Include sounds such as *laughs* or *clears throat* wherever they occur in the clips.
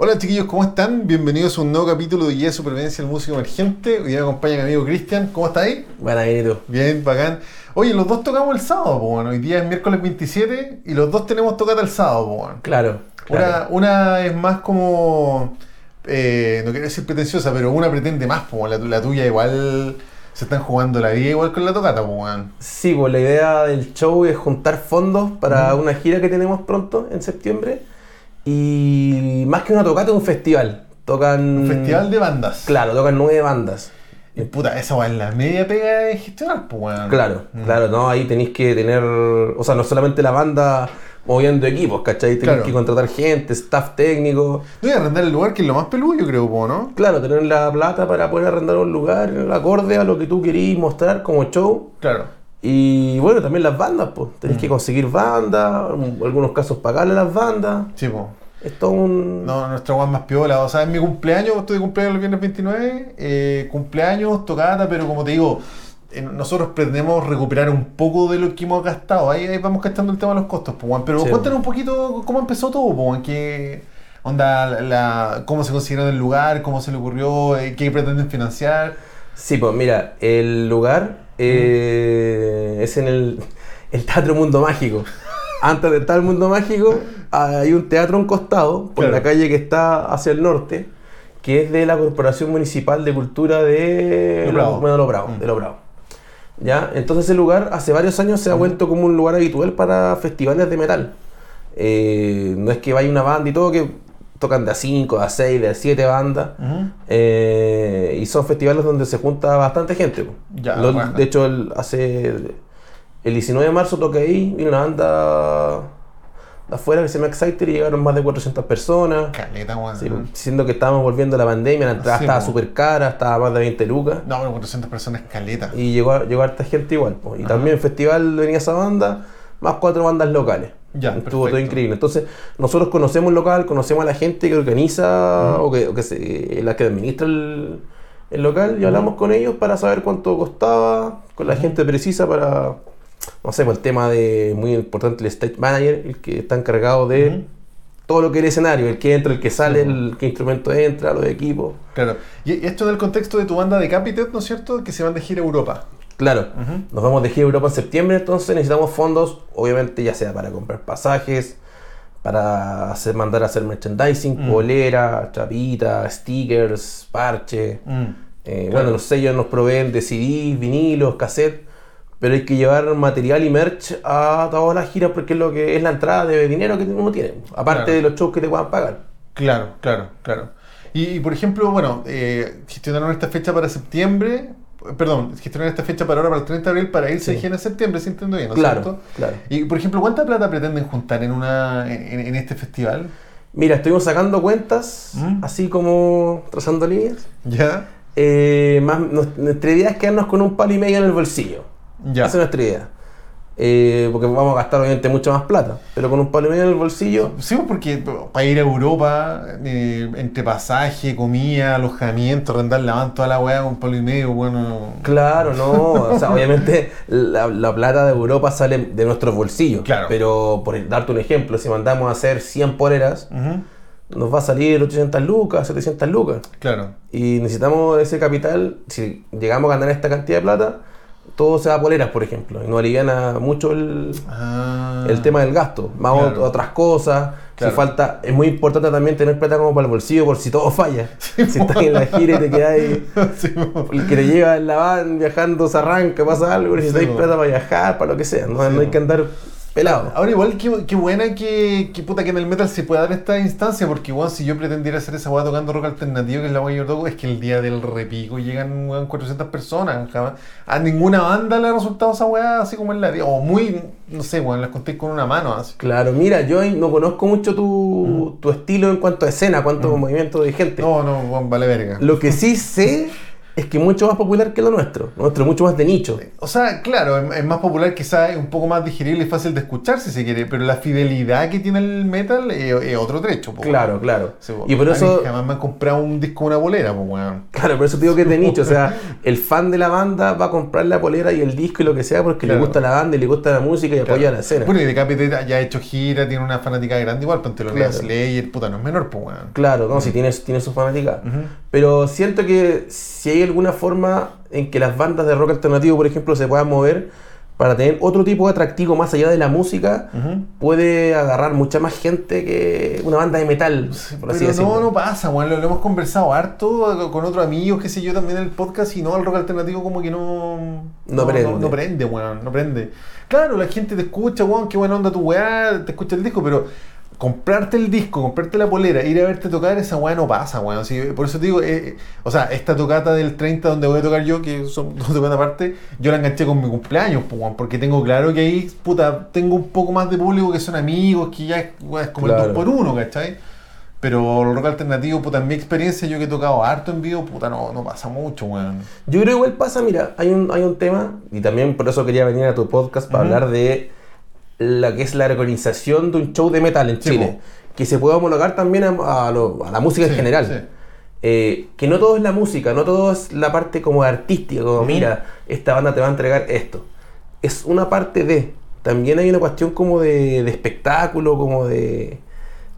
Hola chiquillos, ¿cómo están? Bienvenidos a un nuevo capítulo de Guía de Supervivencia del Músico Emergente. Hoy me acompaña mi amigo Cristian. ¿Cómo está ahí? Buena, bien, ¿y tú? Bien, bacán. Oye, los dos tocamos el sábado, pues bueno. Hoy día es miércoles 27 y los dos tenemos tocata el sábado, pues bueno. Claro. Una, claro. una es más como. eh, no quiero decir pretenciosa, pero una pretende más, pues bueno. la, tu- la tuya igual. Se están jugando la vida igual con la tocata, pues bueno. Sí, pues la idea del show es juntar fondos para una gira que tenemos pronto en septiembre. Y más que una tocata, es un festival. Tocan. Un festival de bandas. Claro, tocan nueve bandas. Y puta, esa es la media pega de gestionar, pues bueno. Claro, Mm. claro, ¿no? Ahí tenéis que tener. O sea, no solamente la banda moviendo equipos, ¿cachai? Tenéis Claro. que contratar gente, staff técnico. No, y arrendar el lugar que es lo más peludo, yo creo, ¿no? Claro, tener la plata para poder arrendar un lugar acorde a lo que tú querís mostrar como show. Claro. Y bueno, también las bandas, pues. Tenés que conseguir bandas, en algunos casos pagarle a las bandas. Sí, pues. Es todo un. No, nuestra es más piola. O sea, es mi cumpleaños, estoy de cumpleaños el viernes 29. eh, cumpleaños, tocata, pero como te digo, eh, nosotros pretendemos recuperar un poco de lo que hemos gastado. Ahí, ahí vamos gastando el tema de los costos, pues. Pero Sí. cuéntanos un poquito cómo empezó todo, pues. ¿Qué onda, la, la- cómo se consiguieron el lugar, cómo se le ocurrió, eh, qué pretenden financiar? Sí, pues mira, el lugar eh, es en el, el Teatro Mundo Mágico. Antes de estar el Mundo Mágico, hay un teatro a un costado, por Claro. la calle que está hacia el norte, que es de la Corporación Municipal de Cultura de Lo Bravo. bueno, Lo Bravo, Mm. de Lo Bravo. ¿Ya? Entonces ese lugar hace varios años se ha vuelto como un lugar habitual para festivales de metal. Eh, no es que vaya una banda y todo, que tocan de a 5, de a 6, de a 7 bandas. Eh, y son festivales donde se junta bastante gente. Ya, de hecho, el, hace el 19 de marzo toqué ahí, vino una banda afuera que se llama Exciter y llegaron más de 400 personas. Caleta. Sí, po, siendo que estábamos volviendo a la pandemia, la entrada Sí, estaba súper cara, estaba más de 20 lucas. No, pero 400 personas, caleta. Y llegó, llegó harta gente igual. po. Y Ajá. también el festival venía esa banda, más cuatro bandas locales. Ya, Estuvo perfecto. todo increíble. Entonces, nosotros conocemos el local, conocemos a la gente que organiza o que, o que se- la que administra el, el local y hablamos con ellos para saber cuánto costaba, con la gente precisa para, no sé, por el tema de, muy importante, el stage manager, el que está encargado de todo lo que es el escenario, el que entra, el que sale, el qué instrumento entra, los equipos. Claro. Y esto en el contexto de tu banda Decapitated, ¿no es cierto? Que se van de gira a Europa. Claro, nos vamos de gira a Europa en septiembre, entonces necesitamos fondos, obviamente ya sea para comprar pasajes, para hacer, mandar a hacer merchandising, polera, chapita, stickers, parche. Eh, Claro. Bueno, los sellos nos proveen de CDs, vinilos, cassette, pero hay que llevar material y merch a todas las giras porque es lo que es la entrada de dinero que uno tiene, aparte Claro. de los shows que te puedan pagar. Claro, claro, claro. Y, y, por ejemplo, bueno, eh, gestionaron esta fecha para septiembre, perdón, gestionaron esta fecha para ahora, para el 30 de abril, para irse de en septiembre, si entiendo bien, ¿no Claro, cierto? claro. Y, por ejemplo, ¿cuánta plata pretenden juntar en, una, en, en este festival? Mira, estuvimos sacando cuentas, Mm. así como trazando líneas. ¿Ya? Eh, más, nuestra idea es quedarnos con un palo y medio en el bolsillo. Ya. Esa es nuestra idea. Eh, porque vamos a gastar obviamente mucha más plata. Pero con un palo y medio en el bolsillo, Sí, porque para ir a Europa, eh, entre pasaje, comida, alojamiento, rentar la van, toda la weá, un palo y medio, bueno. claro, no. *laughs* O sea, obviamente la, la plata de Europa sale de nuestros bolsillos. Claro. Pero por darte un ejemplo, si mandamos a hacer 100 poleras, nos va a salir 800 lucas, 700 lucas. Claro. Y necesitamos ese capital. Si llegamos a ganar esta cantidad de plata, todo se va a poleras, por ejemplo. Y nos aliviana mucho el, Ah. el tema del gasto, más Claro. ot- otras cosas. Claro. Si falta, es muy importante también tener plata como para el bolsillo por si todo falla. *laughs* si estás en la gira y te quedas ahí, *laughs* Sí, el que te lleva en la van viajando se arranca, pasa algo, necesitáis po. plata para viajar, para lo que sea. No, Sí, no hay que andar pelado. Ahora igual qué, qué buena que, que puta que en el metal se pueda dar esta instancia, porque igual si yo pretendiera hacer esa weá tocando rock alternativo, que es la weá que yo toco, es que el día del repico llegan weón, 400 personas. jamás- A ninguna banda le ha resultado esa weá así como en la o muy, no sé, weón, las conté con una mano así. Claro, mira, yo no conozco mucho tu, tu estilo en cuanto a escena, cuanto a movimiento de gente. No, no, weón, vale verga. Lo que sí sé es que es mucho más popular que lo nuestro. Lo nuestro es mucho más de nicho. O sea, claro, es, más popular, quizás es un poco más digerible y fácil de escuchar si se quiere, pero la fidelidad que tiene el metal es, es otro trecho. po, Claro, claro. Po. y por eso, jamás me han comprado un disco una bolera, pues, weón. claro, por eso te digo que es de *laughs* nicho. O sea, el fan de la banda va a comprar la polera y el disco y lo que sea porque le Claro. gusta la banda y le gusta la música y apoya la escena. Bueno, y Decapite ya ha hecho gira, tiene una fanática grande igual, ponte lo Claro. Slayer, puta, no es menor, pues, weón. Claro, no, si tiene, tiene su fanática. Pero siento que si hay alguna forma en que las bandas de rock alternativo, por ejemplo, se puedan mover para tener otro tipo de atractivo más allá de la música, puede agarrar mucha más gente que una banda de metal, por así Pero decirlo. no, no pasa, weón. Lo, lo hemos conversado harto con otros amigos, qué sé yo, también en el podcast. Y no, el rock alternativo como que no... No prende. No, prende, weón. No prende. Claro, la gente te escucha, weón. Qué buena onda tu weá. Te escucha el disco, pero... Comprarte el disco, comprarte la polera, ir a verte tocar, esa weá no pasa, weón. Sí, por eso te digo, eh, eh, o sea, esta tocata del 30 donde voy a tocar yo, que son *laughs* dos tocatas aparte, yo la enganché con mi cumpleaños, weón, porque tengo claro que ahí, puta, tengo un poco más de público que son amigos, que ya weón, es como Claro. el 2 por 1 ¿cachai? Pero el rock alternativo, puta, en mi experiencia, yo que he tocado harto en vivo, puta, no, no pasa mucho, weón. Yo creo que igual pasa, mira, hay un, hay un tema, y también por eso quería venir a tu podcast para hablar de la que es la organización de un show de metal en Chile, que se puede homologar también a, a lo- a la música en Sí, general. sí. Eh, que no todo es la música, no todo es la parte como artística, como mira, esta banda te va a entregar esto. Es una parte de. También hay una cuestión como de, de espectáculo, como de,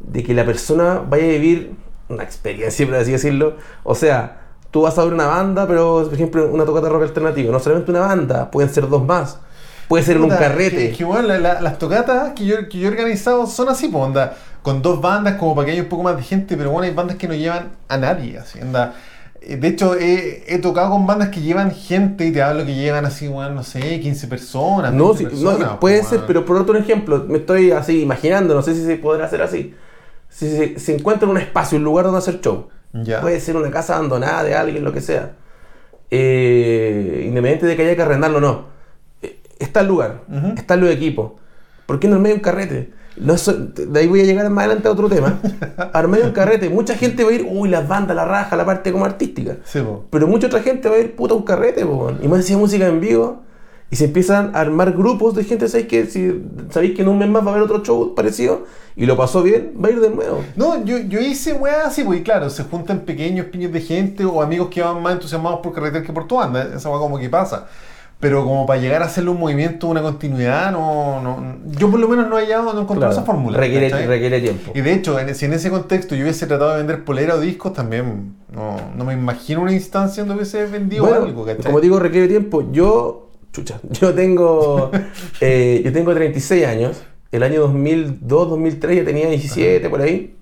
de que la persona vaya a vivir una experiencia, por así decirlo. O sea, tú vas a ver una banda, pero por ejemplo, una tocata de rock alternativo, no solamente una banda, pueden ser dos más. Puede ser en un carrete. Que, que, la- la- las tocatas que yo, que yo he organizado son así, pues, onda, con dos bandas, como para que haya un poco más de gente, pero bueno, hay bandas que no llevan a nadie, así, onda. Eh, De hecho, he, he tocado con bandas que llevan gente y te hablo que llevan así, weón, no sé, 15 personas. No, 20 sí, no, puede ser, pero por otro ejemplo, me estoy así imaginando, no sé si se podrá hacer así. Si se, se encuentra un espacio, un lugar donde hacer show, Ya. puede ser una casa abandonada de alguien, lo que sea, eh, independiente de que haya que arrendarlo o no, está el lugar, Ujú. están los equipos, ¿por qué no armé un carrete? No es- de ahí voy a llegar más adelante a otro tema. *laughs* Armé un carrete, mucha gente va a ir, uy, las bandas, la raja, la parte como artística. Sí. Pero mucha otra gente va a ir puta un carrete, po, y más decía música en vivo. Y se empiezan a armar grupos de gente, ¿sabéis que si sabéis que en un mes más va a haber otro show parecido y lo pasó bien, va a ir de nuevo? No, yo, yo hice weá así, pues claro, se juntan pequeños piños de gente o amigos que van más entusiasmados por carretera que por tu banda, esa weá como que pasa. Pero como para llegar a hacerle un movimiento, una continuidad, no, no yo por lo menos no he hallado, no he encontrado Claro, esa fórmula. requiere, requiere tiempo. Y de hecho, en, si en ese contexto yo hubiese tratado de vender polera o discos, también no, no me imagino una instancia donde hubiese vendido Bueno, algo, ¿cachai? como digo, requiere tiempo. Yo, chucha, *laughs* yo tengo, eh, yo tengo 36 años. El año 2002, 2003 ya tenía 17 por ahí.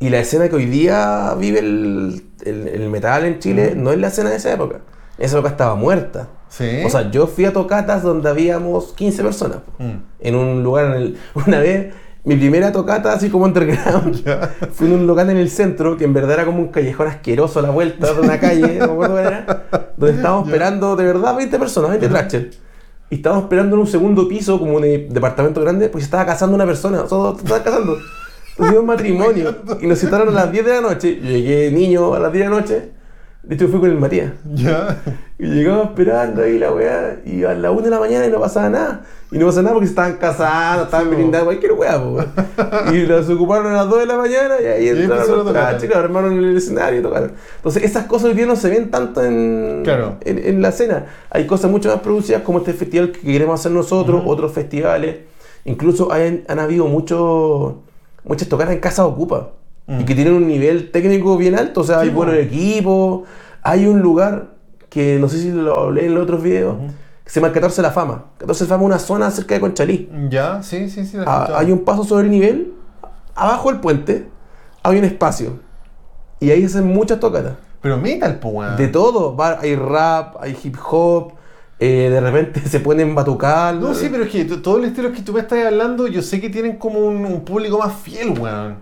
Y la escena que hoy día vive el, el- el metal en Chile no es la escena de esa época. Esa época estaba muerta. Sí. O sea, yo fui a tocatas donde habíamos 15 personas. Mm. En un lugar, en el, *laughs* una vez, mi primera tocata, así como underground, *laughs* fue en un local en el centro, que en verdad era como un callejón asqueroso a la vuelta de una calle, no me acuerdo cuál era, donde estábamos Ya. esperando de verdad 20 personas, 20 tractors. Y estábamos esperando en un segundo piso, como un eh, departamento grande, pues se estaba casando una persona, todos se estaban casando. Un matrimonio. *laughs* Y nos citaron a las 10 de la noche. Yo llegué niño a las 10 de la noche. De hecho, fui con el Matías. Ya. Y llegamos esperando ahí la weá. Y a la 1 de la mañana y no pasaba nada. Y no pasaba nada porque se estaban casando, estaban Sí, brindando, cualquier weá, po. Y los ocuparon a las 2 de la mañana y ahí entraron los claro, armaron el escenario y tocaron. Entonces, esas cosas hoy día no se ven tanto en, Claro. en, en la escena. Hay cosas mucho más producidas como este festival que queremos hacer nosotros, otros festivales. Incluso hay- han habido muchos muchas tocadas en casa ocupa. Mm. Y que tienen un nivel técnico bien alto. O sea, Sí, hay buenos equipos. Hay un lugar que no sé si lo hablé en los otros videos. Que se llama el 14 de la Fama. 14 de la Fama es una zona cerca de Conchalí. Ya, sí, sí, sí. Ah, hay un paso sobre nivel. Abajo del puente hay un espacio. Y ahí hacen muchas tocatas. Pero metal, weón. De todo. Va- hay rap, hay hip hop. eh, de repente *laughs* se ponen batucal. No, sí, pero es que todos los estilos que tú me estás hablando, yo sé que tienen como un, un público más fiel, weón.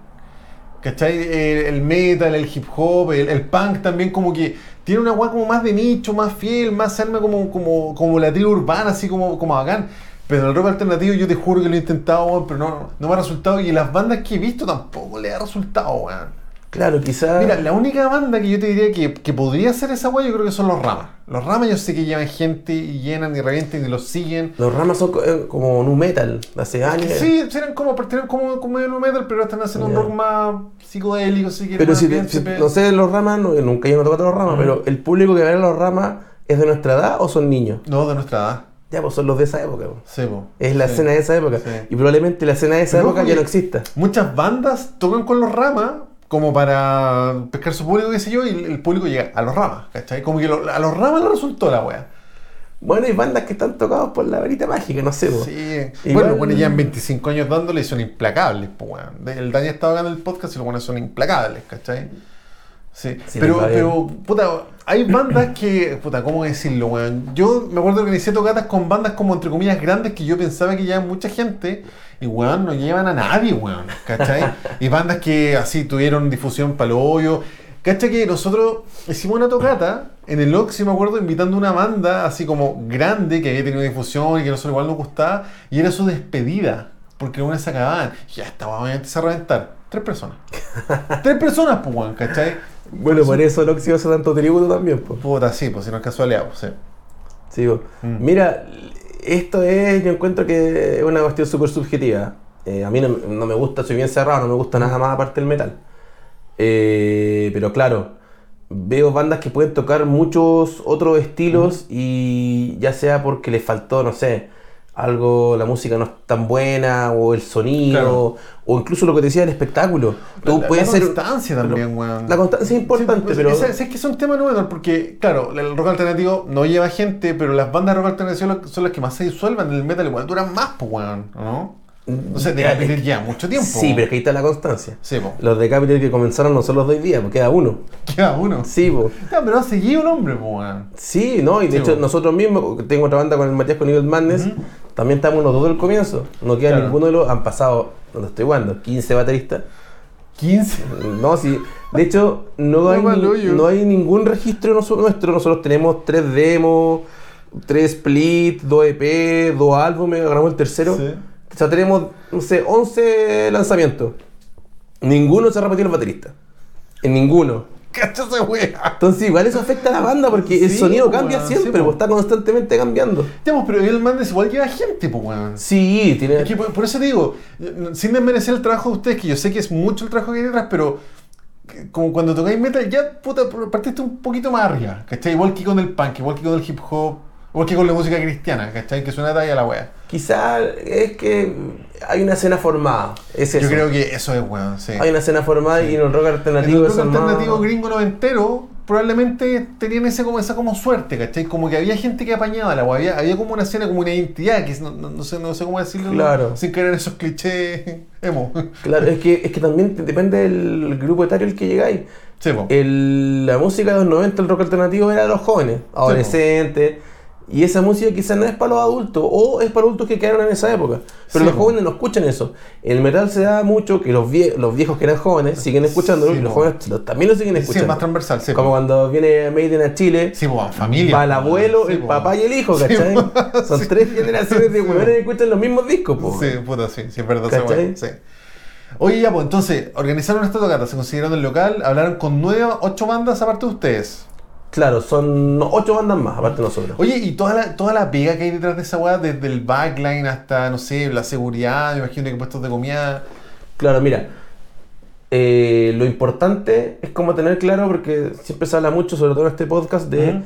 ¿Cachai? El, el metal, el hip hop, el, punk también como que tiene una weá como más de nicho, más fiel, más se arma como, como, como la urbana, así como, como bacán. Pero el rock alternativo yo te juro que lo he intentado, weón, pero no, no me ha resultado. Y las bandas que he visto tampoco le ha resultado, weón. Claro, quizás. Mira, la única banda que yo te diría que, que podría ser esa weá, yo creo que son los Ramas. Los Ramas yo sé que llevan gente y llenan y revienten y los siguen. Los ramas son eh, como nu metal, hace años. Sí, eran como, pertenecen como, como nu metal, pero están haciendo un rock más psicodélico, si quieres, Pero si, bien, si- no sé, los ramas, no, nunca yo no toco los ramas, pero el público que ve a los ramas es de nuestra edad o son niños. No, de nuestra edad. Ya, pues son los de esa época. pues. Sí, po. Es la Sí. escena de esa época. Sí. Y probablemente la escena de esa Pero época ya que- no exista. Muchas bandas tocan con los ramas como para pescar su público, qué sé yo, y el, público llega a los ramas, ¿cachai? Como que lo- a los ramas le resultó la wea. Bueno, hay bandas que están tocados por la varita mágica, no sé. pues. Sí. Igual- Bueno, bueno, llevan 25 años dándole y son implacables, pues, weón. De- El Dani estaba acá en el podcast y los buenos son implacables, ¿cachai? Sí. Sí, pero, pero, puta, hay bandas que, puta, ¿cómo decirlo, weón? Yo me acuerdo que organizé tocatas con bandas como, entre comillas, grandes que yo pensaba que llevaban mucha gente y, weón, no llevan a nadie, weón, ¿cachai? y bandas que así tuvieron difusión para hoyo. ¿Cachai que nosotros hicimos una tocata en el Oxy, me acuerdo, invitando una banda así como grande que había tenido difusión y que a nosotros igual nos gustaba y era su despedida, porque una se acababan. Ya estaba, obviamente a reventar. Tres personas. Tres personas, pues, weón, ¿cachai? Bueno, por eso el óxido hace tanto tributo también. Pues. Puta, sí, pues si no es casualidad, pues, sí. Sí, pues. Mm. Mira, esto es, yo encuentro que es una cuestión súper subjetiva. Eh, a mí no, no me gusta, soy bien cerrado, no me gusta nada más aparte del metal. Eh, pero claro, veo bandas que pueden tocar muchos otros estilos y ya sea porque les faltó, no sé, algo, la música no es tan buena o el sonido Claro. o incluso lo que te decía, el espectáculo. Tú la, puedes la ser... constancia también, weón. La constancia es importante, Sí, pues, pero... es que es un tema nuevo, porque, claro, el rock alternativo no lleva gente, pero las bandas de rock alternativo son las- que más se disuelven en el metal, igual duran más, pues, weón, ¿no? O sea, de Capitol es- ya mucho tiempo. Sí, pero es que ahí está la constancia. Sí, po. Los de Capital que comenzaron no son los de hoy día, porque queda uno. Queda uno. Sí, po. Pero ha seguido el hombre, weón. Sí, ¿no? Y de Sí, hecho po. nosotros mismos, tengo otra banda con el Matías con Evil Madness, también estamos los dos del comienzo. No queda Claro. ninguno de los... Han pasado, donde estoy jugando, 15 bateristas. 15. No, sí. De hecho, no, *laughs* hay, ni- no hay ningún registro nuestro. Nosotros tenemos tres demos, tres split, dos EP, dos álbumes, grabamos el tercero. Sí. O sea, tenemos, no sé, 11 lanzamientos. Ninguno se ha repetido el baterista. En ninguno. Esa wea. Entonces, igual eso afecta a la banda porque el sonido po, cambia siempre, sí, po. pues, está constantemente cambiando. Ya, pues, pero el Mandes igual lleva gente, pues, weón. Sí, tiene. Es que por, por eso te digo, sin desmerecer el trabajo de ustedes, que yo sé que es mucho el trabajo que hay detrás, pero que- como cuando tocáis metal, ya puta, partiste un poquito más arriba, ¿cachai? Igual que con el punk, igual que con el hip hop, igual que con la música cristiana, ¿cachai? Que suena talla la wea. Quizá es que hay una escena formada. Es eso. Yo creo que eso es weón, sí. Hay una escena formada y en el rock En alternativo el rock es más- alternativo gringo noventero, probablemente tenían ese, como, esa como suerte, ¿cachai? Como que había gente que apañaba la había, había como una escena, como una identidad, que no, no- no sé, no sé cómo decirlo, Claro. sin caer en esos clichés emo. Claro, es que, es que también depende del grupo etario al que llegáis. Sí. El- la música de los 90, el rock alternativo era de los jóvenes, adolescentes. Y esa música quizás no es para los adultos, o es para adultos que quedaron en esa época. Pero Sí, los po. jóvenes no escuchan eso. El metal se da mucho que los, vie- los viejos que eran jóvenes siguen escuchándolo Sí, y los po. jóvenes también lo siguen Sí, es escuchando. más transversal, sí. Como po. cuando viene Maiden a Chile, Sí, pues, familia. va el abuelo, Sí, el po. papá y el hijo, Sí, ¿cachai? po. *laughs* Son Sí. tres generaciones de Sí, po. que escuchan los mismos discos, po. Sí, puta, sí, sí, es verdad. ¿Cachai? Sí. Oye, ya, pues entonces, organizaron esta tocata, se consiguieron el local, hablaron con nueve, ocho bandas aparte de ustedes. Claro, son ocho bandas más, aparte de nosotros. Oye, y toda la, toda la pega que hay detrás de esa weá, desde el backline hasta, no sé, la seguridad, me imagino que puestos de comida. Claro, mira, eh, lo importante es como tener claro, porque siempre se habla mucho, sobre todo en este podcast, de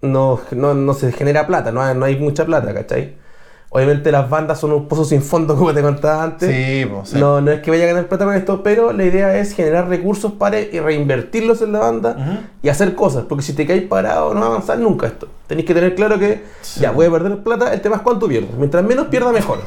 no, no, no se genera plata, no hay, no hay mucha plata, ¿cachai? Obviamente las bandas son un pozo sin fondo, *laughs* como te contaba antes. Sí, pues, sí. No, no es que vaya a ganar plata con esto, pero la idea es generar recursos para y reinvertirlos en la banda y hacer cosas, porque si te caes parado no va a avanzar nunca esto. Tenéis que tener claro que Sí. ya voy a perder plata, el tema es cuánto pierdo. Mientras menos pierda, mejor.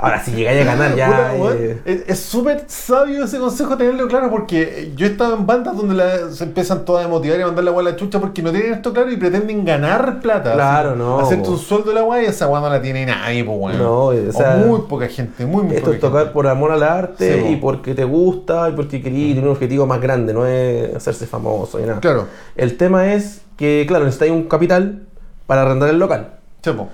Ahora, si llegáis a ganar ya... Eh, Es es súper sabio ese consejo tenerlo claro porque yo he estado en bandas donde la- se empiezan todas a motivar y a mandar la a la chucha porque no tienen esto claro y pretenden ganar plata. Claro, así, no, Hacerte po. un sueldo de la weá y esa weá no la tiene nadie, pues weón. No, o sea, muy poca gente, muy, muy Esto es tocar gente. por amor al arte Sí, y porque te gusta y porque querías tener un objetivo más grande, no es hacerse famoso y nada. Claro, El tema es que, claro, necesitáis un capital para arrendar el local. chepo.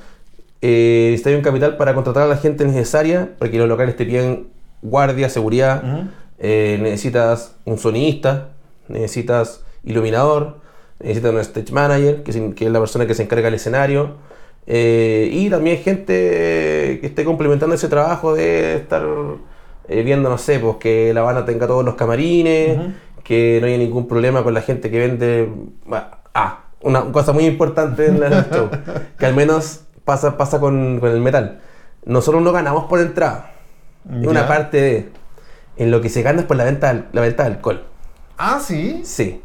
Eh, un capital para contratar a la gente necesaria para que los locales te piden guardia, seguridad. Ujú. eh, necesitas un sonista, necesitas iluminador, necesitas un stage manager, que, es- que es la persona que se encarga del escenario, eh, y también gente que esté complementando ese trabajo de estar eh, viendo, no sé, pues que la banda tenga todos los camarines, que no haya ningún problema con la gente que vende... Ah, una cosa muy importante en el show, que al menos pasa, pasa con, con el metal. Nosotros no ganamos por entrada. Es una parte de... En lo que se gana es por la venta, la venta de alcohol. Ah, sí. Sí.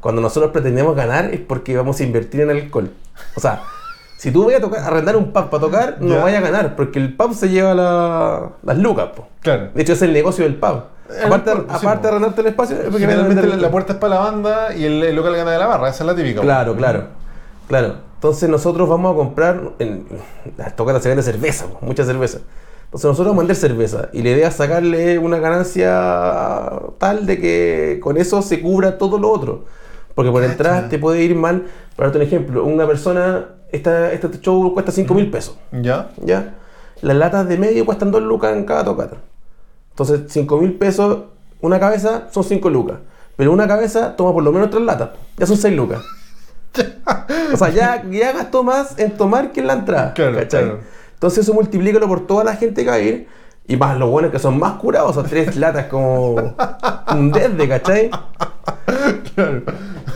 Cuando nosotros pretendemos ganar es porque vamos a invertir en alcohol. O sea, si tú vas a tocar, arrendar un pub para tocar, no Ya. vayas a ganar, porque el pub se lleva la- las lucas. po. Claro. De hecho, es el negocio del pub. El aparte sí, aparte po. de arrendarte el espacio, es porque Generalmente la, puerta es para la banda y el, el local gana de la barra, esa es la típica. Claro, claro, claro. Entonces nosotros vamos a comprar, en las tocatas se vende cerveza, mucha cerveza. Entonces nosotros vamos a vender cerveza y la idea es sacarle una ganancia tal de que con eso se cubra todo lo otro. Porque por entrada te puede ir mal, para darte un ejemplo, una persona, esta, este show cuesta 5 mil pesos, ¿Ya? ¿ya? Las latas de medio cuestan 2 lucas en cada tocata. Entonces 5 mil pesos, una cabeza son 5 lucas. Pero una cabeza toma por lo menos 3 latas, ya son 6 lucas. *laughs* O sea, ya, ya gastó más en tomar que en la entrada. Claro, ¿cachai? claro. Entonces eso multiplícalo por toda la gente que va a ir. Y más los buenos que son más curados, sea, tres latas como un desde, ¿cachai?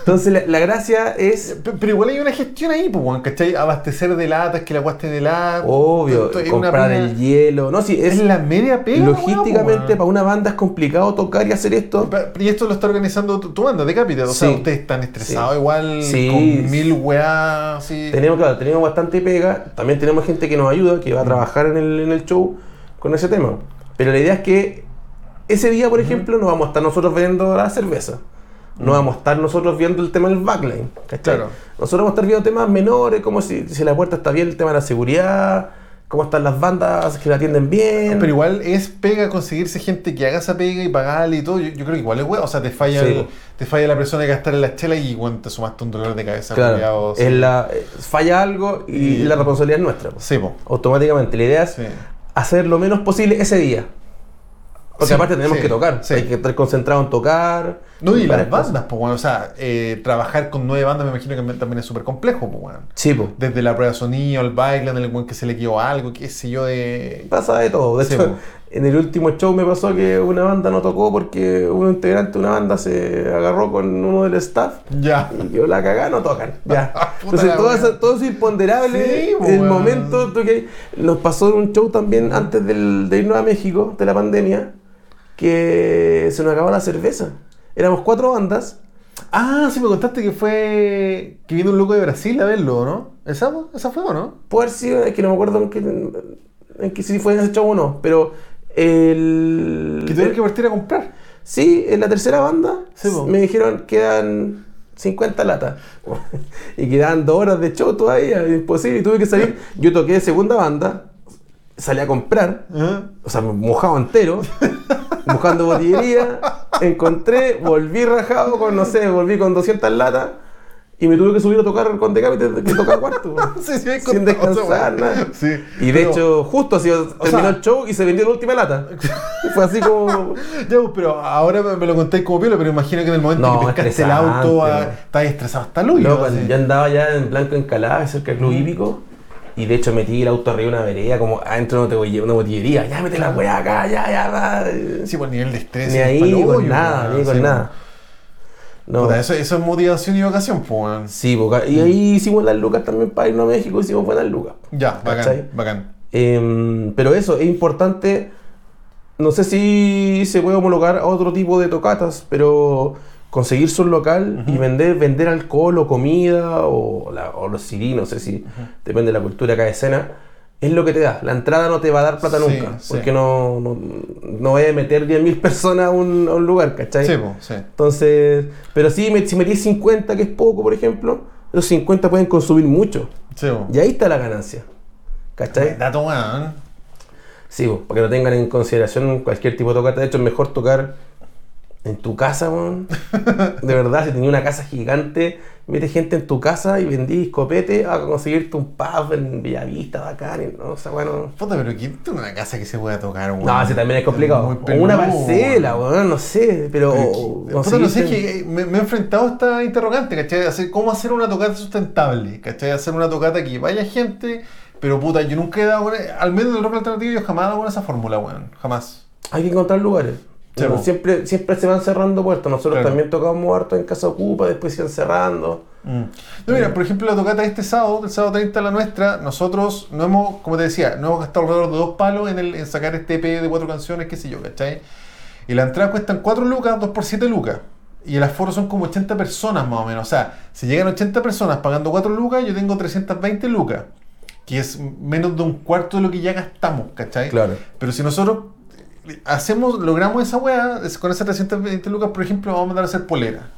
Entonces la, la gracia es, Pe- Pero igual hay una gestión ahí, pues, ¿cachai? Abastecer de latas, que la guaste de lata. obvio, una comprar el hielo. No, sí, Es es, la media pega. logísticamente para una banda es complicado tocar y hacer esto. Y esto lo está organizando tu, tu banda de Capital. O sea, ustedes están estresados Sí. igual Sí. con mil weas. Tenemos, claro, tenemos bastante pega. También tenemos gente que nos ayuda, que va a trabajar en el, en el show con ese tema. Pero la idea es que ese día, por ejemplo, no vamos a estar nosotros viendo la cerveza. No vamos a estar nosotros viendo el tema del backline. ¿cachai? Claro. Nosotros vamos a estar viendo temas menores, como si, si la puerta está bien, el tema de la seguridad, cómo están las bandas que la atienden bien. Pero igual es pega conseguirse gente que haga esa pega y pagarle y todo. Yo, yo creo que igual es wea. O sea, te falla, Sí, el- po. te falla la persona que gastar en la chela y bueno, te sumaste un dolor de cabeza. claro, la- eh, falla algo y, Y- la responsabilidad es nuestra. pues. Sí, po. Automáticamente. La idea es Sí. Hacer lo menos posible ese día. Porque Sí, aparte tenemos sí, que tocar, sí. hay que estar concentrado en tocar. No, y las bandas, pues bueno, o sea, eh, trabajar con nueve bandas me imagino que también es súper complejo, pues bueno. Sí, po. Desde la prueba de sonido, el baile, en el buen que se le quedó algo, qué sé yo, de... Pasa de todo. De hecho. En el último show me pasó que una banda no tocó porque un integrante de una banda se agarró con uno del staff Ya. y quedó la cagada, no tocan. *laughs* Ya. Entonces todo eso, todo eso imponderable. Sí, el weón. momento que nos pasó un show también antes del- de irnos a México, de la pandemia, que se nos acabó la cerveza. Éramos cuatro bandas. Ah, sí, me contaste que fue... que vino un loco de Brasil a verlo, ¿no? ¿Esa, esa fue o no? Puede haber sido, es que no me acuerdo en qué, en qué si fue en ese show o no, pero el... Que tuvieron que partir a comprar. Sí, en la tercera banda Sí, me dijeron quedan 50 latas. *laughs* y quedaban dos horas de show todavía, imposible. Y tuve que salir. Yo toqué de segunda banda, salí a comprar, ¿Eh? o sea, mojado entero, *laughs* buscando botillería. Encontré, volví rajado con, no sé, volví con 200 latas. Y me tuve que subir a tocar con Decapite, que toca cuarto. *laughs* Sí, sí, sin descansar, nada. Sí. Y de Pero- hecho, justo así terminó sea- el show y se vendió la última lata. Y *laughs* fue así como. Ya, pues, pero ahora me, lo contáis como piola, pero imagino que en el momento No, que pescaste el auto, ah, weón. estabas estresado hasta el hoyo. Loco, así. yo andaba ya en Blanco Encalada, cerca del Club Hípico, y de hecho metí el auto arriba de una vereda, como adentro de una botillería. Ya mete la weá acá, ya, ya, va. Sí, por nivel de estrés. Ni ahí con nada, ni con nada. No. Puta, eso, eso es motivación y vocación, pues. Sí, boca- y ahí hicimos las lucas también para irnos a México, hicimos buenas lucas. Ya, bacán, ¿Cachai? bacán. Em, pero eso, es importante. No sé si se puede homologar a otro tipo de tocatas, pero conseguirse un local y vender, vender alcohol o comida o, la- o los CD, no sé si depende de la cultura de cada escena, es lo que te da. La entrada no te va a dar plata Sí, nunca, sí. porque no, no, no vaya a meter 10.000 personas a un, a un lugar, ¿cachai? Sí, pues, sí. Entonces, pero sí, si metís 50, que es poco, por ejemplo, esos 50 pueden consumir mucho. Sí, po. Y ahí está la ganancia. ¿Cachai? Dato, weón. Sí, pues, para que lo tengan en consideración cualquier tipo de tocata. De hecho, es mejor tocar en tu casa, weón. *laughs* De verdad, si tenía una casa gigante mete gente en tu casa y vendí copete a conseguirte un pub en Villavista, bacán, no, o sea, bueno... Puta, pero ¿quién tiene una casa que se pueda tocar, weón? No, sí, también es complicado. O una parcela, weón. no sé, pero... Pero puta, no sé, es que me, me he enfrentado a esta interrogante, ¿cachai? Hacer, ¿Cómo hacer una tocata sustentable? ¿cachai? Hacer una tocata que vaya gente, pero puta, yo nunca he dado, al menos en el rock alternativo, yo jamás he dado con esa fórmula, weón. Jamás. Hay que encontrar lugares. Sí, Bueno, po. siempre, siempre se van cerrando puertas. Nosotros Claro. también tocamos harto en Casa Ocupa, después se iban cerrando. Mm. No, mira, por ejemplo, la tocata de este sábado, el sábado 30 la nuestra, nosotros no hemos, como te decía, no hemos gastado alrededor de dos palos en, el, en sacar este EP de cuatro canciones, qué sé yo, ¿cachai? Y la entrada cuestan 4 lucas, 2 por 7 lucas. Y el aforo son como 80 personas más o menos. O sea, si llegan 80 personas pagando 4 lucas, yo tengo 320 lucas. Que es menos de un cuarto de lo que ya gastamos, ¿cachai? Claro. Pero si nosotros hacemos, logramos esa weá, con esas 320 lucas, por ejemplo, vamos a mandar a hacer polera.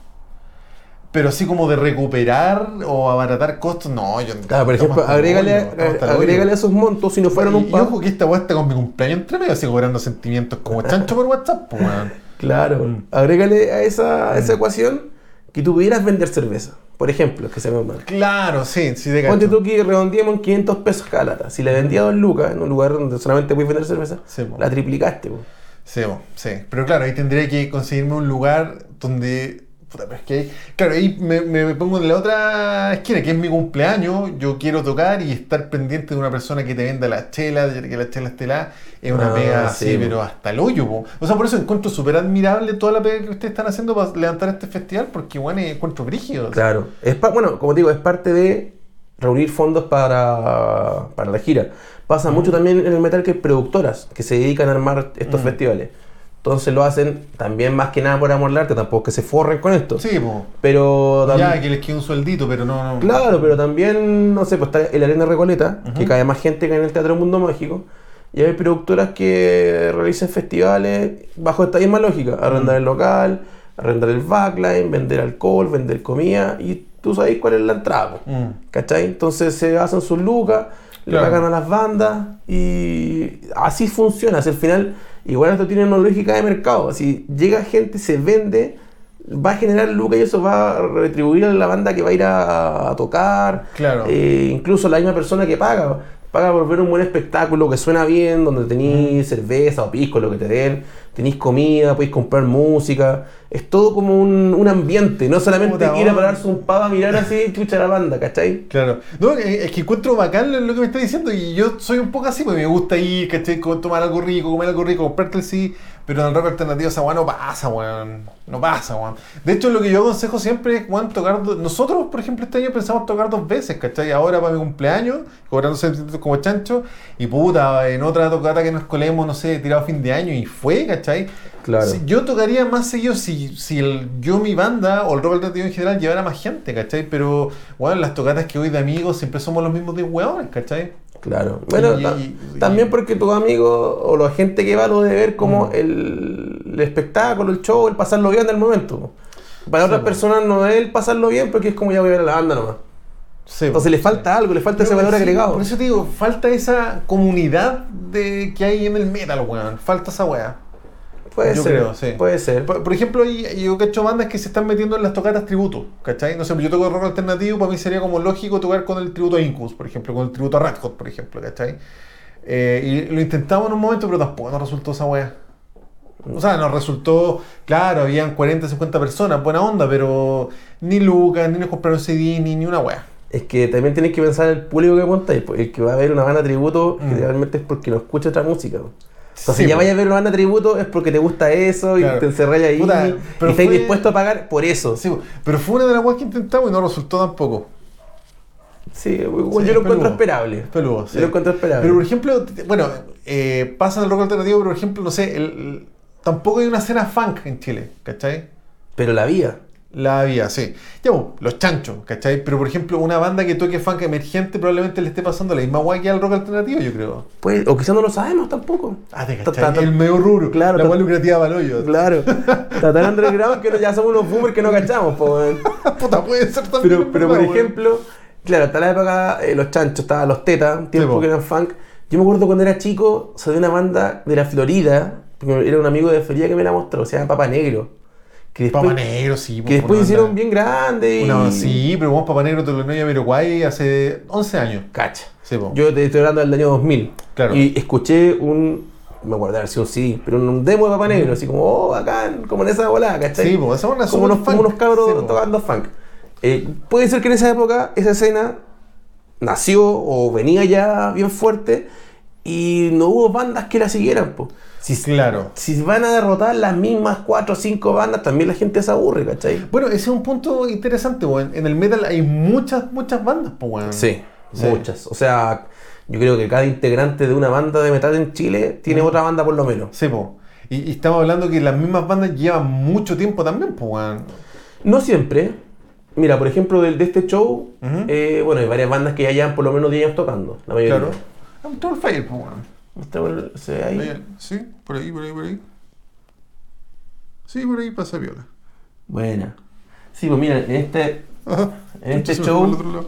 Pero así como de recuperar o abaratar costos, no, yo Claro, por ejemplo, agrégale, hoyo, hoyo. agrégale esos montos si no fueran y, un y pub. ojo que esta weá está con mi cumpleaños entre medio, así cobrando sentimientos como chancho por WhatsApp, pues weón. *laughs* Claro, Mm. agrégale a esa, a esa ecuación que tú pudieras vender cerveza. Por ejemplo, que se me mal. Claro, sí, sí de Ponte tú que redondeemos en 500 pesos cada lata. Si la vendía a 2 lucas en un lugar donde solamente puedes vender cerveza, Sí, po. la triplicaste. po. Sí, bo, sí. Pero claro, ahí tendría que conseguirme un lugar donde. Puta, pero es que ahí. Claro, ahí me, me pongo en la otra esquina, que es mi cumpleaños. Yo quiero tocar y estar pendiente de una persona que te venda la chela, de que la chela esté la. Es una Ah, pega sí, así, pero hasta el hoyo, po. O sea, por eso encuentro súper admirable toda la pega que ustedes están haciendo para levantar este festival, porque, bueno, encuentro brígido. Claro. Es pa- bueno, como te digo, es parte de reunir fondos para, para la gira. Pasa mucho también en el metal que hay productoras que se dedican a armar estos Mm. festivales. Entonces lo hacen también más que nada por amor al arte, tampoco que se forren con esto. Sí, po. Pero Ya, también... que les quede un sueldito, pero no. no. Claro, pero también, no sé, pues está el Arena Recoleta, que cae más gente que en el Teatro Mundo Mágico. Y hay productoras que realizan festivales bajo esta misma lógica. Arrendar el local, arrendar el backline, vender alcohol, vender comida. Y tú sabes cuál es la entrada. Mm. ¿Cachai? Entonces se hacen sus lucas, le pagan a las bandas y así funciona. Si al final, igual esto tiene una lógica de mercado. Si llega gente, se vende, va a generar lucas y eso va a retribuir a la banda que va a ir a, a tocar. Claro. Eh, incluso la misma persona que paga. Paga por ver un buen espectáculo que suena bien, donde tenéis cerveza o pisco, lo que te den, tenéis comida, podéis comprar música. Es todo como un, un ambiente, no solamente Puta, ir a oh. pararse un pavo a mirar así, *laughs* chucha la banda, ¿cachai? Claro. No, es que encuentro bacán lo que me está diciendo y yo soy un poco así, pues me gusta ir, ¿cachai? Tomar algo rico, comer algo rico, comprarte el sí, pero en el rock alternativo esa weá no pasa, weón. No pasa, weón. De hecho, lo que yo aconsejo siempre es, weón, tocar... do- Nosotros, por ejemplo, este año pensamos tocar dos veces, ¿cachai? Ahora para mi cumpleaños, cobrando sentimientos como chancho, y puta, en otra tocata que nos colemos, no sé, tirado fin de año, y fue, ¿cachai? Claro. Si- yo tocaría más seguido si, si el, yo, mi banda, o el rock alternativo en general, llevara más gente, ¿cachai? Pero, bueno, las tocatas que hoy de amigos siempre somos los mismos de hueones, ¿cachai? Claro. Bueno, Y- ta- y- y- también porque tus amigos o la gente que va lo de ver como Mm. el, el espectáculo, el show, el pasarlo bien del momento. Para Sí, otras personas no es el pasarlo bien porque es como ya voy a ver a la banda nomás. Sí, Entonces le falta algo, le falta ese valor agregado. Por eso te digo, falta esa comunidad de que hay en el metal, weón. Falta esa weá. Puede yo ser. creo, sí. Puede ser. Por, por ejemplo, hay- yo cacho bandas que se están metiendo en las tocatas tributo, ¿cachai? No sé, yo toco rock alternativo, para mí sería como lógico tocar con el tributo a Incus, por ejemplo, con el tributo a Red Hot, por ejemplo, ¿cachai? Eh, y lo intentamos en un momento, pero tampoco nos resultó esa weá. O sea, nos resultó, claro, habían 40, 50 personas, buena onda, pero ni lucas, ni nos compraron CD, ni, ni una weá. Es que también tienes que pensar el público que montáis. pues, El que va a ver una banda tributo Mm. generalmente es porque no escucha otra música. Entonces, Sí, ya vayas a ver banda tributo es porque te gusta eso Claro. y te encerráis ahí Puta, y pero estáis fue- dispuestos a pagar por eso. Sí, pero fue una de las weas que intentamos y no resultó tampoco. Sí, Sí, yo lo encuentro esperable. Es peludo, Yo lo encuentro esperable. Pero por ejemplo, bueno, eh, pasa el rock alternativo, pero por ejemplo, no sé, el- el- tampoco hay una escena funk en Chile, ¿cachai? Pero la vía. La había, sí. Ya, pues, los chanchos, ¿cachai? Pero por ejemplo, una banda que toque funk emergente probablemente le esté pasando la misma guay que al rock alternativo, yo creo. Pues, o quizás no lo sabemos tampoco. Ah, te cachai. El medio rubro, Claro, la guay lucrativa para hoyo. Claro. Está tan underground que ya somos unos boomers que no cachamos, po, weón. *laughs* Puta, puede ser también. Pero, pero por ejemplo, claro, hasta la época eh, los chanchos, estaban los tetas, un tiempo po. que eran funk. Yo me acuerdo cuando era chico, salió una banda de la Florida, porque era un amigo de Florida que me la mostró, se llama Papa Negro. Que después, Papa Negro, sí. que después hicieron bien grande y... Una, sí, pero vos Papa Negro te lo a Miroguay hace 11 años. Cacha. Sí. Yo te estoy hablando del año 2000. Claro. Y escuché un... No me acuerdo de un CD, pero un demo de Papa Negro, así como, oh, bacán, como en esa volada, ¿cachai? Sí, po, esa buena como, unos, como unos cabros Sí, tocando funk. Eh, puede ser que en esa época esa escena nació o venía ya bien fuerte y no hubo bandas que la siguieran. Po. Si, Claro. si van a derrotar las mismas cuatro o cinco bandas, también la gente se aburre, ¿cachai? Bueno, ese es un punto interesante, weón. En el metal hay muchas, muchas bandas, pues, weón. Sí, Sí. muchas. O sea, yo creo que cada integrante de una banda de metal en Chile tiene otra banda por lo menos. Sí, po. Y, y estamos hablando que las mismas bandas llevan mucho tiempo también, pues, weón. No siempre. Mira, por ejemplo, del- de, este show, eh, bueno, hay varias bandas que ya llevan por lo menos 10 años tocando. La mayoría. Claro. I'm Troll Fire, pues, weón. Está por- se ve ahí. Sí, por ahí, por ahí, por ahí. Sí, por ahí pasa viola. Buena. Sí, pues mira, en este, Ajá. en este show,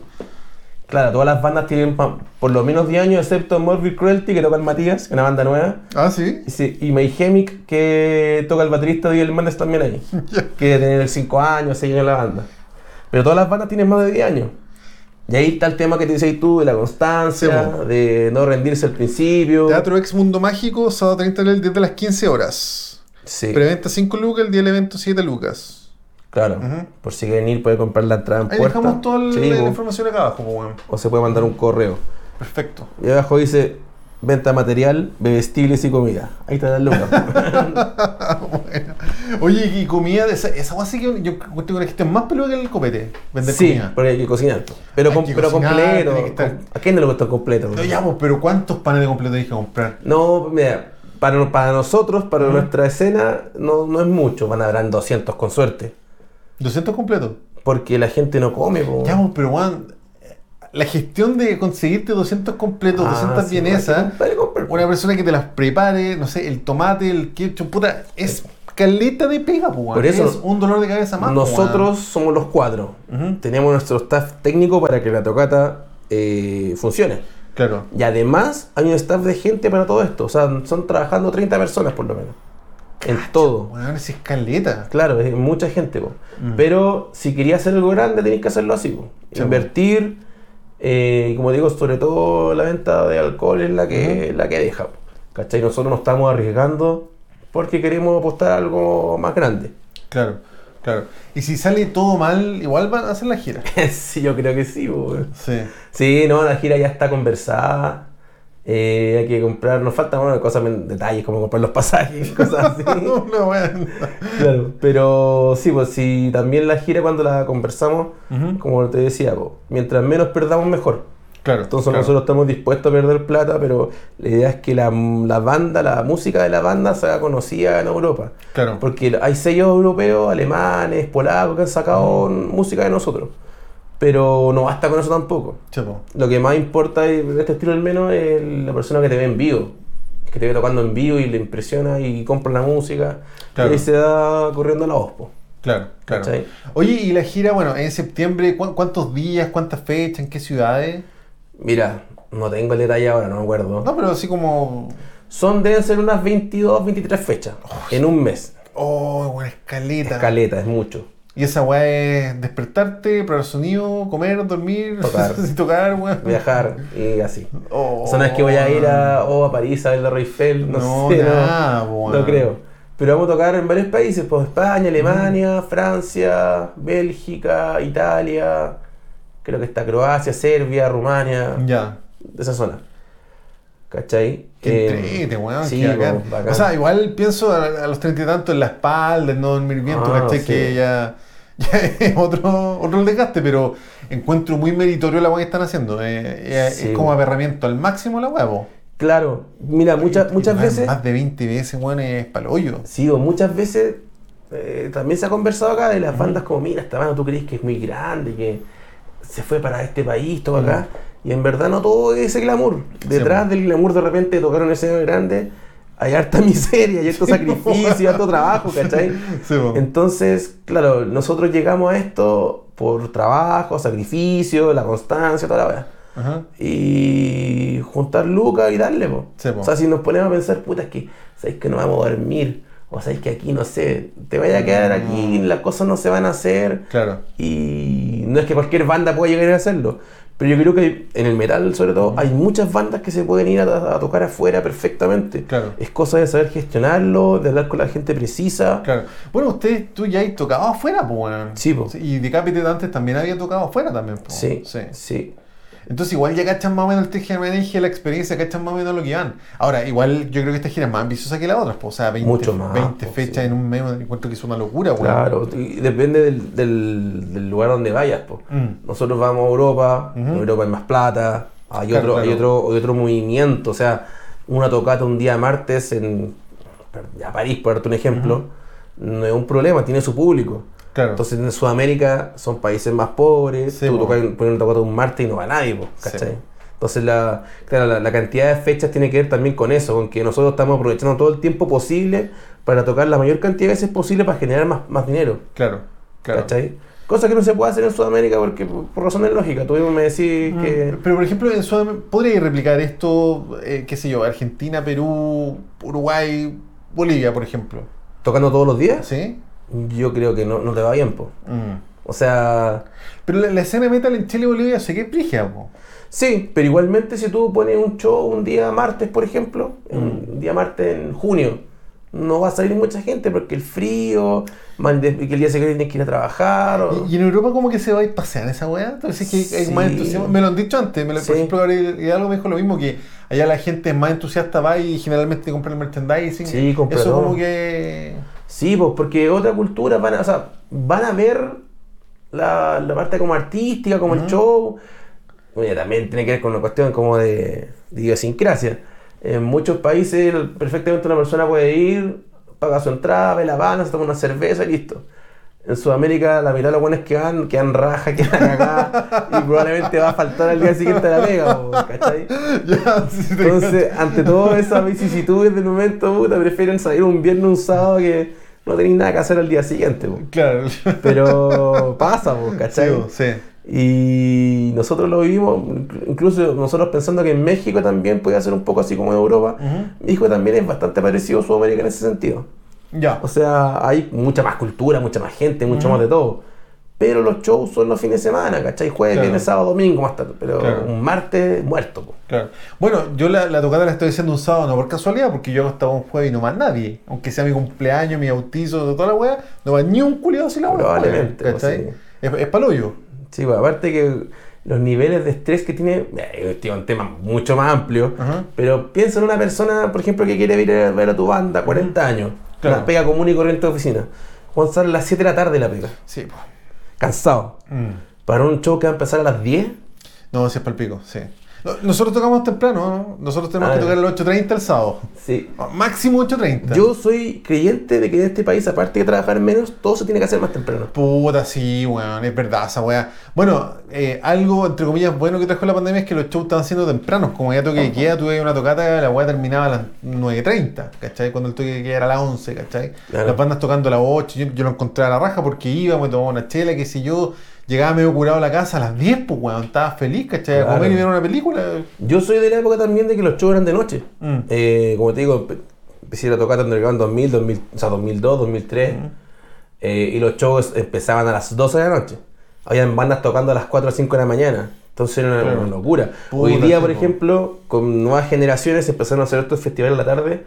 claro, todas las bandas tienen por lo menos 10 años, excepto Morbid Cruelty, que toca el Matías, que es una banda nueva. Ah, sí. Y, sí, y Mayhemic, que toca el baterista de Hernández también ahí. *laughs* Que tener 5 años, 6 años la banda. Pero todas las bandas tienen más de 10 años. Y ahí está el tema que te decías tú, de la constancia, Sí, de no rendirse al principio. Teatro Ex Mundo Mágico, sábado 30 de abril desde las 15 horas. Sí, Preventa 5 lucas, el día del evento 7 lucas. claro. Por si quieren ir, puede comprar la entrada en Ahí puerta. dejamos toda el- Sí, la información acá abajo, weón. O se puede mandar un correo. Perfecto. Y abajo dice venta de material, bebestibles y comida. Ahí está la. *laughs* Bueno. Oye, y comida, de esa, esa guasa que yo encuentro que la gestión más peluda que el copete. Vender sí, comida. porque hay que cocinar. Pero, Hay com- que pero cocinar, completo. tiene que estar- com- ¿A quién no le gusta el completo? No, ya, pues, pero ¿cuántos panes de completo hay que comprar? No, mira, para, para nosotros, para nuestra escena, no, no es mucho. Van a haber 200 con suerte. 200 completos. Porque la gente no come. po. Ya, pues, pero weón, la gestión de conseguirte 200 completos, Ah, 200 sí, vienesas, una persona que te las prepare, no sé, el tomate, el ketchup, puta, es caleta de pega, pues, weón. Por eso- es un dolor de cabeza más. pues, Nosotros somos los cuatro. Tenemos nuestro staff técnico para que la tocata eh, funcione. Claro. Y además hay un staff de gente para todo esto. O sea, son trabajando 30 personas por lo menos. En todo. Weón, es escaleta. Claro, es mucha gente. Mm. Pero si querías hacer algo grande, tenías que hacerlo así. Invertir, eh, y como digo, sobre todo la venta de alcohol es la que, la que deja. ¿Cachai? Nosotros nos estamos arriesgando porque queremos apostar a algo más grande. Claro, claro. Y si sale todo mal, igual van a hacer la gira. *laughs* sí, yo creo que sí. Sí. Sí, no, la gira ya está conversada. Eh, hay que comprar, nos faltan bueno, cosas, detalles como comprar los pasajes, *laughs* cosas así. Claro, pero sí, pues si también la gira cuando la conversamos, como te decía, pues, mientras menos perdamos mejor. Claro. Entonces claro. nosotros estamos dispuestos a perder plata, pero la idea es que la, la banda, la música de la banda se haga conocida en Europa. Claro. Porque hay sellos europeos, alemanes, polacos que han sacado música de nosotros. Pero no basta con eso tampoco. Chepo. Lo que más importa de este estilo al menos es la persona que te ve en vivo. Que te ve tocando en vivo y le impresiona y compra la música. Claro. Y se da corriendo la voz. po. Claro, claro. ¿Cachai? Oye, y la gira, bueno, en septiembre, ¿cu- ¿cuántos días, cuántas fechas, en qué ciudades? Mira, no tengo el detalle ahora, no me acuerdo. No, pero así como. Son, deben ser unas 22, 23 fechas en un mes. Oh, buena escaleta. Escaleta, es mucho. Y esa weá es despertarte, probar sonido, comer, dormir, Tocar. *laughs* tocar. Viajar y así. Oh. O sea, no es que voy a ir a, o a París a ver la Eiffel, no, No, sé, nada, no, no creo. Pero vamos a tocar en varios países, pues España, Alemania, Francia, Bélgica, Italia, creo que está Croacia, Serbia, Rumania, Ya. de esa zona. ¿Cachai? Qué Eh, entrete, weón. sí, bacán. bacán. O sea, igual pienso a, a los treinta y tantos en la espalda, en no dormir bien, Ah, cachai sí. que ya, *laughs* otro, otro desgaste, pero encuentro muy meritorio la weá que están haciendo. Eh, eh, Sí, es como aperramiento al máximo la huevo. Claro, mira, muchas, muchas veces... Más de 20 veces, weón, es palollo. Sí, o muchas veces eh, también se ha conversado acá de las bandas como, mira, esta banda tú crees que es muy grande, que se fue para este país, todo acá. Y en verdad no todo es ese glamour. Detrás del glamour de repente tocar un escenario grande, hay harta *laughs* miseria, hay harto sacrificio, harto trabajo, ¿cachai? Sí. Entonces, claro, nosotros llegamos a esto por trabajo, sacrificio, la constancia, toda la verdad. Ajá. Y juntar lucas y darle, po. Sí, po. O sea, si nos ponemos a pensar, puta, es que, ¿sabes que no vamos a dormir? o sabes que aquí, no sé, te vaya a quedar aquí, las cosas no se van a hacer. Claro. Y no es que cualquier banda pueda llegar a hacerlo. Pero yo creo que en el metal, sobre todo, hay muchas bandas que se pueden ir a, a tocar afuera perfectamente. Claro. Es cosa de saber gestionarlo, de hablar con la gente precisa. Claro. Bueno, ustedes, tú ya has tocado afuera, pues. Sí, po. Y Decapitated antes también había tocado afuera también, pues. Sí, sí. sí. Entonces igual ya cachan más o menos el TGMNG, la experiencia, cachan más o menos lo que van. Ahora, igual yo creo que esta gira es más ambiciosa que la otra, pues, o sea, 20, Mucho más, 20 pues, fechas sí. en un mes, encuentro que es una locura. Claro, y depende del, del- del lugar donde vayas. po. Mm. Nosotros vamos a Europa, en Europa hay más plata, hay, Claro, otro, hay, otro, hay otro movimiento. O sea, una tocata un día martes en a París, por darte un ejemplo, no es un problema, tiene su público. Claro. Entonces en Sudamérica son países más pobres, Sí, tú tocas pones una tocata un martes y no va nadie, po, ¿cachai? Sí. Entonces la, claro, la, la cantidad de fechas tiene que ver también con eso, con que nosotros estamos aprovechando todo el tiempo posible para tocar la mayor cantidad de veces posible para generar más, más dinero. Claro, claro. ¿Cachai? Cosa que no se puede hacer en Sudamérica porque por, por razones lógicas. Tú mismo me decís Mm, que. Pero por ejemplo, en Sudamérica, ¿podría replicar esto, eh, qué sé yo, Argentina, Perú, Uruguay, Bolivia, por ejemplo? Tocando todos los días, ¿Sí? Yo creo que no, no te va bien, po. Mm. O sea, Pero la, la escena metal en Chile y Bolivia sé que es brígida, po. sí, pero igualmente si tú pones un show un día martes, por ejemplo, un día martes en junio, no va a salir mucha gente porque el frío, man, que el día siguiente tienes que ir a trabajar. o- Y, en Europa como que se va a ir pasear esa weá. Entonces que hay Sí. más entusiasmo. Me lo han dicho antes. Me lo, Sí. Por ejemplo, Gabriel Hidalgo me dijo lo mismo, que allá la gente más entusiasta va y generalmente compra el merchandising. Sí, compra Eso todo. como que... Sí, pues porque otra cultura van a, o sea, van a ver la, la parte como artística, como el show. Oye, también tiene que ver con una cuestión como de, de idiosincrasia. En muchos países perfectamente una persona puede ir, paga su entrada, ve la banda, se toma una cerveza y listo. En Sudamérica la mitad de los buenos que van, quedan raja, *laughs* quedan acá y probablemente va a faltar al día siguiente a la pega, po, ¿cachai? *laughs* Ya, sí, te Entonces, ante todas esas vicisitudes del momento, puta, prefieren salir un viernes un sábado que no tenéis nada que hacer al día siguiente, po. Claro. Pero *laughs* pasa, po, Sí, ¿cachai? bo, sí. Y nosotros lo vivimos, incluso nosotros pensando que en México también podía ser un poco así como en Europa. Ujú. México también es bastante parecido a Sudamérica en ese sentido. Ya. O sea, hay mucha más cultura, mucha más gente, mucho más de todo. Pero los shows son los fines de semana, ¿cachai? Jueves, Claro. viernes, sábado, domingo más tarde. Pero Claro. un martes muerto, po. Claro. Bueno, yo la, la tocada la estoy haciendo un sábado, no por casualidad, porque yo estaba un jueves y no más nadie. Aunque sea mi cumpleaños, mi bautizo, toda la weá, no va ni un culiado sin la weá. Probablemente, jueves, ¿Cachai? pues, Es, es palollo. Sí, pues, aparte que los niveles de estrés que tiene, eh, es un tema mucho más amplio, pero piensa en una persona, por ejemplo, que quiere ir a ver a tu banda, 40 años, Claro. la pega común y corriente de oficina. Juan sale a las 7 de la tarde la pega, Sí, pues. cansado. Para un show que va a empezar a las 10, No, sí es palpico, sí. No, Nosotros tocamos temprano, ¿no? Nosotros tenemos Ah, que ya. tocar a las 8.30 el sábado. sí. Máximo 8.30. Yo soy creyente de que en este país, aparte de trabajar menos, todo se tiene que hacer más temprano. Puta, sí, weón, es verdad esa weá. Bueno, eh, algo entre comillas bueno que trajo la pandemia es que los shows estaban siendo tempranos. Como ya toque de queda, tuve una tocata, la weá terminaba a las 9.30, ¿cachai? Cuando el toque de queda era a las 11, ¿cachai? Claro. Las bandas tocando a las 8, yo, yo lo encontré a la raja porque iba, me tomaba una chela, qué sé yo. Llegaba medio curado a la casa a las 10, pues weón, estaba feliz, ¿cachai? A Claro. comer y ver una película. Yo soy de la época también de que los shows eran de noche. Mm. Eh, como te digo, empe- empecé a tocar Underground 2000, 2000, o sea, 2002, 2003. eh, y los shows empezaban a las 12 de la noche. Habían bandas tocando a las 4 o 5 de la mañana. Entonces era una, Claro. una locura. Hoy día, por po. ejemplo, con nuevas generaciones empezaron a hacer estos festivales en la tarde.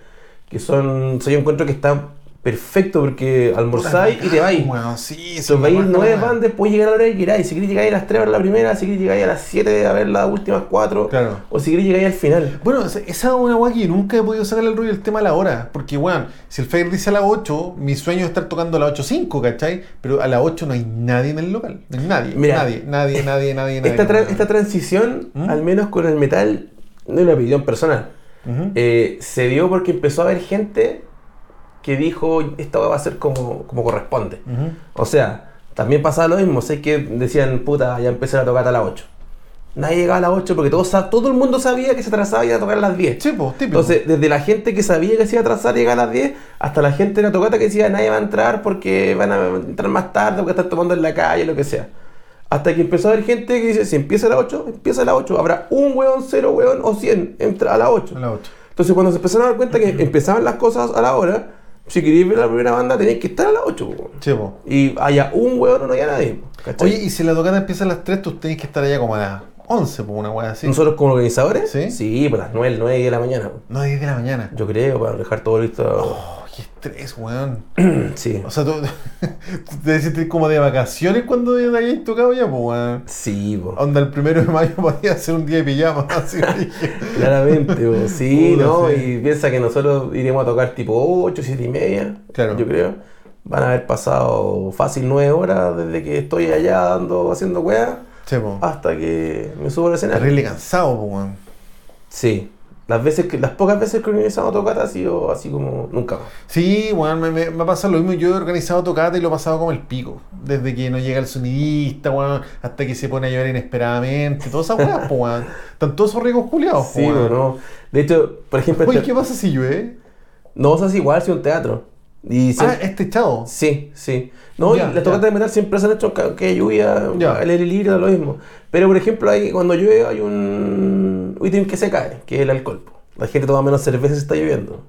Que son, o sea, yo encuentro que está perfecto porque almorzáis y te vais. Weón, sí, vais acuerdo, nueve bandas, puedes llegar a la hora que queráis. Si queréis llegar a las 3 a ver la primera, si queréis llegar a las 7 a ver las últimas 4. Claro. O si queréis llegar al final. Bueno, esa es una weá que nunca he podido sacarle el rollo del tema a la hora. Porque, weón, si el Fair dice a las 8, mi sueño es estar tocando a las 8.05, ¿cachai? Pero a las 8 no hay nadie en el local. No hay nadie. Mira, nadie, nadie, *laughs* nadie, nadie, nadie. Esta, tra- esta transición, ¿Mm? al menos con el metal, no es una opinión personal. Eh, se dio porque empezó a haber gente que dijo, esta va a ser como, como corresponde. O sea, también pasaba lo mismo. Sé que decían, puta, ya empecé a tocar a las 8. Nadie llegaba a las 8 porque todo, todo el mundo sabía que se atrasaba y iba a tocar a las 10. Sí, pues, típico. Entonces, desde la gente que sabía que se iba a atrasar y llegar a las 10, hasta la gente de la tocata que decía nadie va a entrar porque van a entrar más tarde, porque están tomando en la calle, lo que sea. Hasta que empezó a haber gente que dice, si empieza a las 8, empieza a las 8. Habrá un weón, cero weón o 100, entra a las 8. a las 8. Entonces, cuando se empezaron a dar cuenta que empezaban las cosas a la hora, si queréis ver la primera banda, tenéis que estar a las 8, po. Che, po. Y haya un hueón o no haya nadie, po, ¿cachai? Oye, y si la tocata empieza a las 3, tú tenés que estar allá como a las 11, pues una weá así. Nosotros como organizadores, ¿Sí? sí, pues las 9, 9 de la mañana, po. No, 10 de la mañana. yo creo, para dejar todo listo. Oh, estrés, weón. *clears throat* Sí, O sea, tú, *laughs* te sientes como de vacaciones cuando te hayas tocado ya, pues, weón. sí, po. Onda, el primero de mayo *laughs* podía ser un día de pijama, *laughs* así. Claramente, po. sí, Puta, ¿no? sí. Y piensa que nosotros iremos a tocar tipo 8, 7 y media, Claro. yo creo. Van a haber pasado fácil 9 horas desde que estoy allá dando, haciendo weá, Che, po. hasta que me subo al escenario. Terrible cansado, pues, weón. Sí, las veces que, las pocas veces que he organizado tocata ha sido así como nunca más. Sí, weón, me, me, me ha pasado lo mismo. Yo he organizado tocata y lo he pasado como el pico. Desde que no llega el sonidista, weón, hasta que se pone a llover inesperadamente. Todas esas weas, pues, weón. Están todos esos ricos culiados, Sí. ¿no? De hecho, por ejemplo, Oye, este- ¿qué pasa si llueve? no, o sea, es igual, si un teatro. Y Ah, este echado. Sí, sí. No, y las tocatas de metal siempre se han hecho que lluvia, Ya. al aire libre, lo mismo. Pero, por ejemplo, hay, cuando llueve hay un ítem que se cae, que es el alcohol. La gente toma menos cerveza si está lloviendo.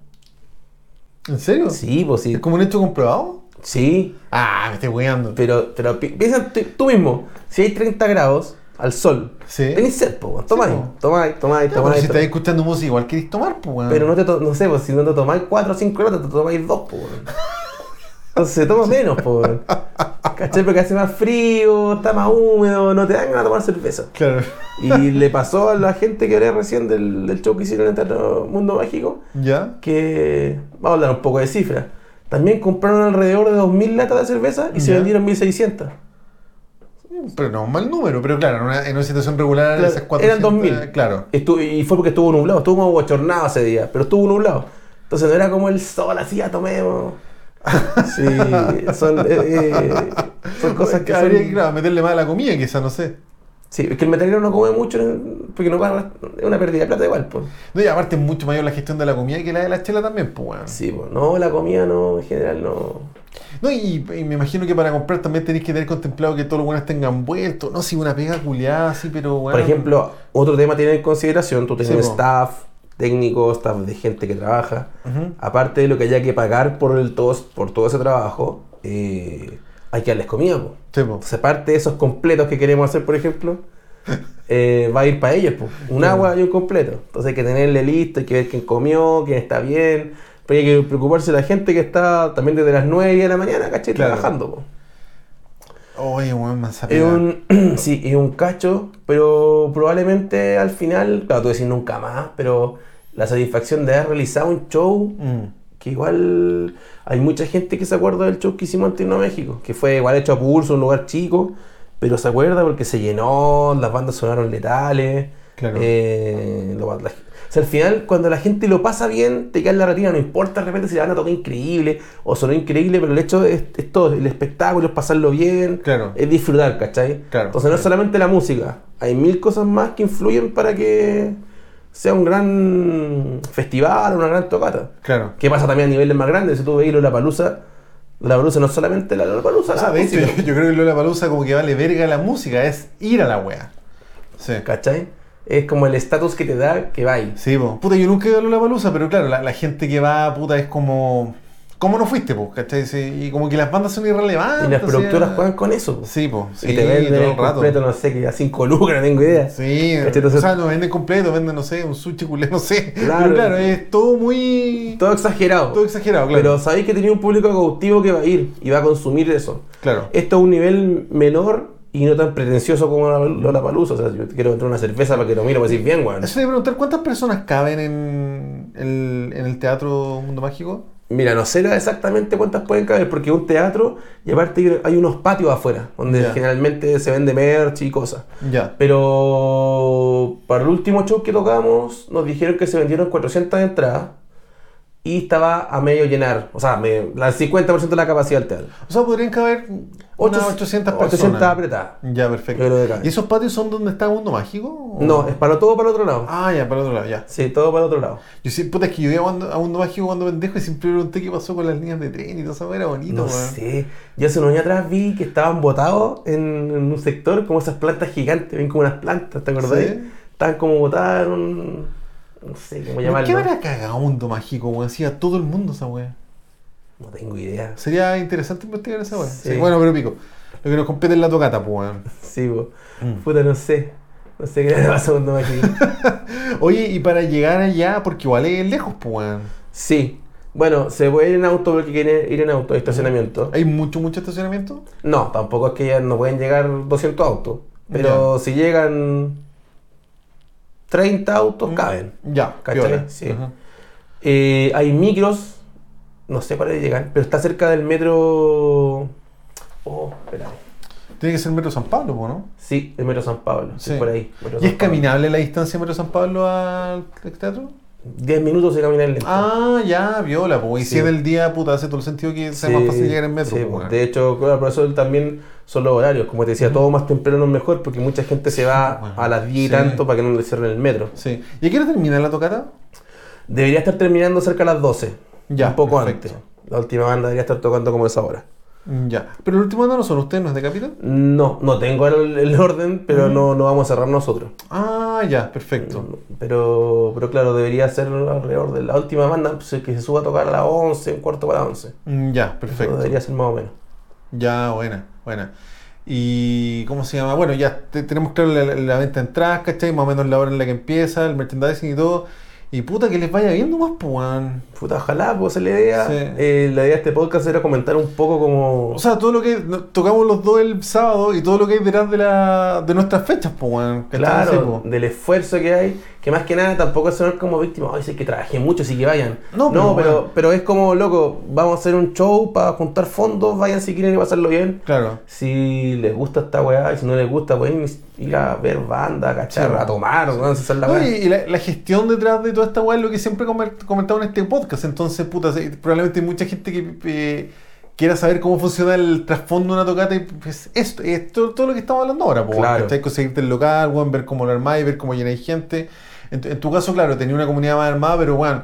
¿En serio? Sí, pues sí. ¿Es como un hecho comprobado? Sí, Ah, me estoy weando. pero, pero pi- piensa tú mismo, si hay 30 grados al sol, Sí. tenés sed, po, tomáis, po. tomáis, tomáis, Ya, pero tomáis. si tomáis. estáis escuchando música, igual queréis tomar, weón. Pero no te no sé, pues si no te tomáis 4 o 5 grados, te tomáis 2, pues. Entonces se toma menos, pues. ¿Cachai? Porque hace más frío, está más húmedo, no te dan ganas de tomar cerveza. Claro. Y le pasó a la gente que hablé recién del, del show que hicieron en el Teatro Mundo Mágico, ¿Ya? que vamos a hablar un poco de cifras. También compraron alrededor de 2.000 latas de cerveza y se vendieron 1.600. Pero no, un mal número. Pero claro, en una, en una situación regular, Claro, esas 400... eran 2.000. Claro. Y fue porque estuvo nublado, estuvo como bochornado ese día, pero estuvo nublado. Entonces no era como el sol así, ya tomemos. *laughs* Sí, son, eh, eh, son cosas que Habría son... que, claro, meterle más a la comida, quizás, no sé. Sí, es que el metalero no come mucho porque no paga, es una pérdida de plata igual. Pues. No, y aparte es mucho mayor la gestión de la comida que la de la chela también, pues, weón. Sí, pues, no, la comida no, en general no. No, y, y me imagino que para comprar también tenéis que tener contemplado que todos los buenos tengan vuelto. No, si una pega culiada así, pero bueno. Por ejemplo, otro tema a tener en consideración, tú tienes Sí, staff, técnico, staff de gente que trabaja. Aparte de lo que haya que pagar por, el todo, por todo ese trabajo, eh, hay que darles comida. po. Sí, po. Entonces, aparte de esos completos que queremos hacer, por ejemplo, *laughs* eh, va a ir para ellos, po. un agua y un completo. Entonces hay que tenerle listo, hay que ver quién comió, quién está bien. Pero hay que preocuparse de la gente que está también desde las 9 de la mañana, ¿cachai? Claro. Trabajando. po. Oye, weón, Es un, *clears throat* sí, es un cacho, pero probablemente al final, claro, tú decís nunca más, pero la satisfacción de haber realizado un show Mm. que igual hay mucha gente que se acuerda del show que hicimos en Tecno México, que fue igual hecho a pulso, un lugar chico, pero se acuerda porque se llenó, las bandas sonaron letales. Claro. eh, lo- la- sea, al final, cuando la gente lo pasa bien, te queda en la retina, no importa de repente si la banda toca increíble o sonó increíble, pero el hecho es, es todo, el espectáculo es pasarlo bien, Claro. es disfrutar, ¿cachai? Claro. Entonces no es solamente la música, hay mil cosas más que influyen para que sea un gran festival, una gran tocata. Claro. ¿Qué pasa también a niveles más grandes? Si tú veis la palusa, la palusa no es solamente la palusa, O sea, de hecho, yo, yo creo que Lola Palusa como que vale verga la música, es ir a la wea. Sí. ¿cachai? Es como el estatus que te da que vais. Sí, po. Puta, yo nunca he ido a Lola Palusa, pero claro, la, la gente que va, puta, es como. ¿Cómo no fuiste, po? ¿Cachai? Sí, y como que las bandas son irrelevantes. Y las productoras sea, juegan con eso. Sí, po. Sí, y te venden todo el rato. completo, no sé, que a 5 lucas, no tengo idea. Sí. Entonces- o sea, no venden completo, venden, no sé, un sushi culé, no sé. Claro. Pero claro, es todo muy. Todo exagerado. todo exagerado, claro. Pero sabéis que tenía un público cautivo que va a ir y va a consumir eso. Claro. Esto es un nivel menor y no tan pretencioso como la, palusa. O sea, yo quiero entrar una cerveza para que lo mire para decir bien, weón. Eso te preguntar, ¿cuántas personas caben en el, en el Teatro Mundo Mágico? Mira, no sé exactamente cuántas pueden caber, porque es un teatro y aparte hay unos patios afuera, donde generalmente se vende merch y cosas. Ya. Pero para el último show que tocamos, nos dijeron que se vendieron 400 entradas y estaba a medio llenar, o sea, me, la 50% de la capacidad del teatro. O sea, podrían caber unas 800 personas. 800 apretadas. Ya, perfecto. ¿Y esos patios son donde está Mundo Mágico? o- No, es para todo para el otro lado. Ah, ya, para el otro lado, ya. Sí, todo para el otro lado. Yo sí, puta, es que yo iba a Mundo, Mágico cuando pendejo y siempre pregunté qué pasó con las líneas de tren y todo eso, era bonito, No weón. sé. Yo hace unos años atrás vi que estaban botados en, en un sector como esas plantas gigantes, ven como unas plantas, ¿te acordáis? Sí. Estaban como botadas en un. No sé cómo ¿Por llamarlo. qué habrá cagado Mundo Mágico, weón? Hacía todo el mundo esa weá. No tengo idea. Sería interesante investigar esa weá. Sí. Sí, Bueno, pero pico. Lo que nos compete es la tocata, pues weón. Sí, po. Mm. Puta, no sé. No sé qué le pasa cuando me aquí. *laughs* Oye, y para llegar allá, porque igual es lejos, pues weón. Sí. Bueno, se puede ir en auto porque quiere ir en auto, hay estacionamiento. ¿Hay mucho, mucho estacionamiento? No, tampoco es que ya no pueden llegar 200 autos. Pero si llegan 30 autos, caben. Ya, ¿Cachai? piola. Sí. Eh, hay micros, no sé cuáles llegan, pero está cerca del metro. Oh, espera. Tiene que ser Metro San Pablo, ¿no? Sí, el metro San Pablo, sí, por ahí. Metro ¿Y es Pablo. caminable la distancia de Metro San Pablo al teatro? 10 minutos de caminar lento. Ah, ya, viola, pues. Y si Sí. es del día, puta, hace todo el sentido que sea Sí, más fácil llegar en metro, sí, pues. De hecho, claro, por eso también son los horarios. Como te decía, todo más temprano es mejor porque mucha gente se va bueno. a las 10 y tanto para que no le cierren el metro. Sí. ¿Y a qué hora termina la tocata? Debería estar terminando cerca de las 12. Ya, un poco perfecto. antes. La última banda debería estar tocando como esa hora. Mm, Ya. Pero el último no son ustedes, ¿no es de Capital? No, no tengo el, el orden, pero no, no vamos a cerrar nosotros. Ah, ya, perfecto. Pero, pero claro, debería ser alrededor de la última banda, pues, que se suba a tocar a las 11, un cuarto para las 11. Mm, Ya, Eso perfecto. debería ser más o menos. Ya, buena, buena. Y, ¿cómo se llama? Bueno, ya te- tenemos claro la, la venta de entradas, ¿cachai? Más o menos la hora en la que empieza, el merchandising y todo. Y puta, que les vaya bien nomás, pues, weón. Puta, ojalá, pues esa es la idea. Sí. Eh, la idea de este podcast era comentar un poco como... O sea, todo lo que tocamos los dos el sábado y todo lo que hay detrás de, la, de nuestras fechas, pues, Claro, po. del esfuerzo que hay, que más que nada tampoco es sonar como víctima, ay, que trabajé mucho, sí que vayan. No, No, pero pero, bueno. pero es como, loco, vamos a hacer un show para juntar fondos, vayan si quieren pasarlo bien. Claro. Si les gusta esta weá y si no les gusta, pueden ir a ver banda, cachar, Sí. a tomar, hacer la No, weá. y y la, la gestión detrás de toda esta weá es lo que siempre he comentado en este podcast. Entonces, puta, sí, probablemente hay mucha gente que eh, quiera saber cómo funciona el trasfondo de una tocata y pues esto, esto todo lo que estamos hablando ahora, pues, Claro. Conseguirte el local, ver cómo lo armáis, ver cómo llenáis gente. En, tu- en tu caso, claro, tenía una comunidad más armada, pero bueno,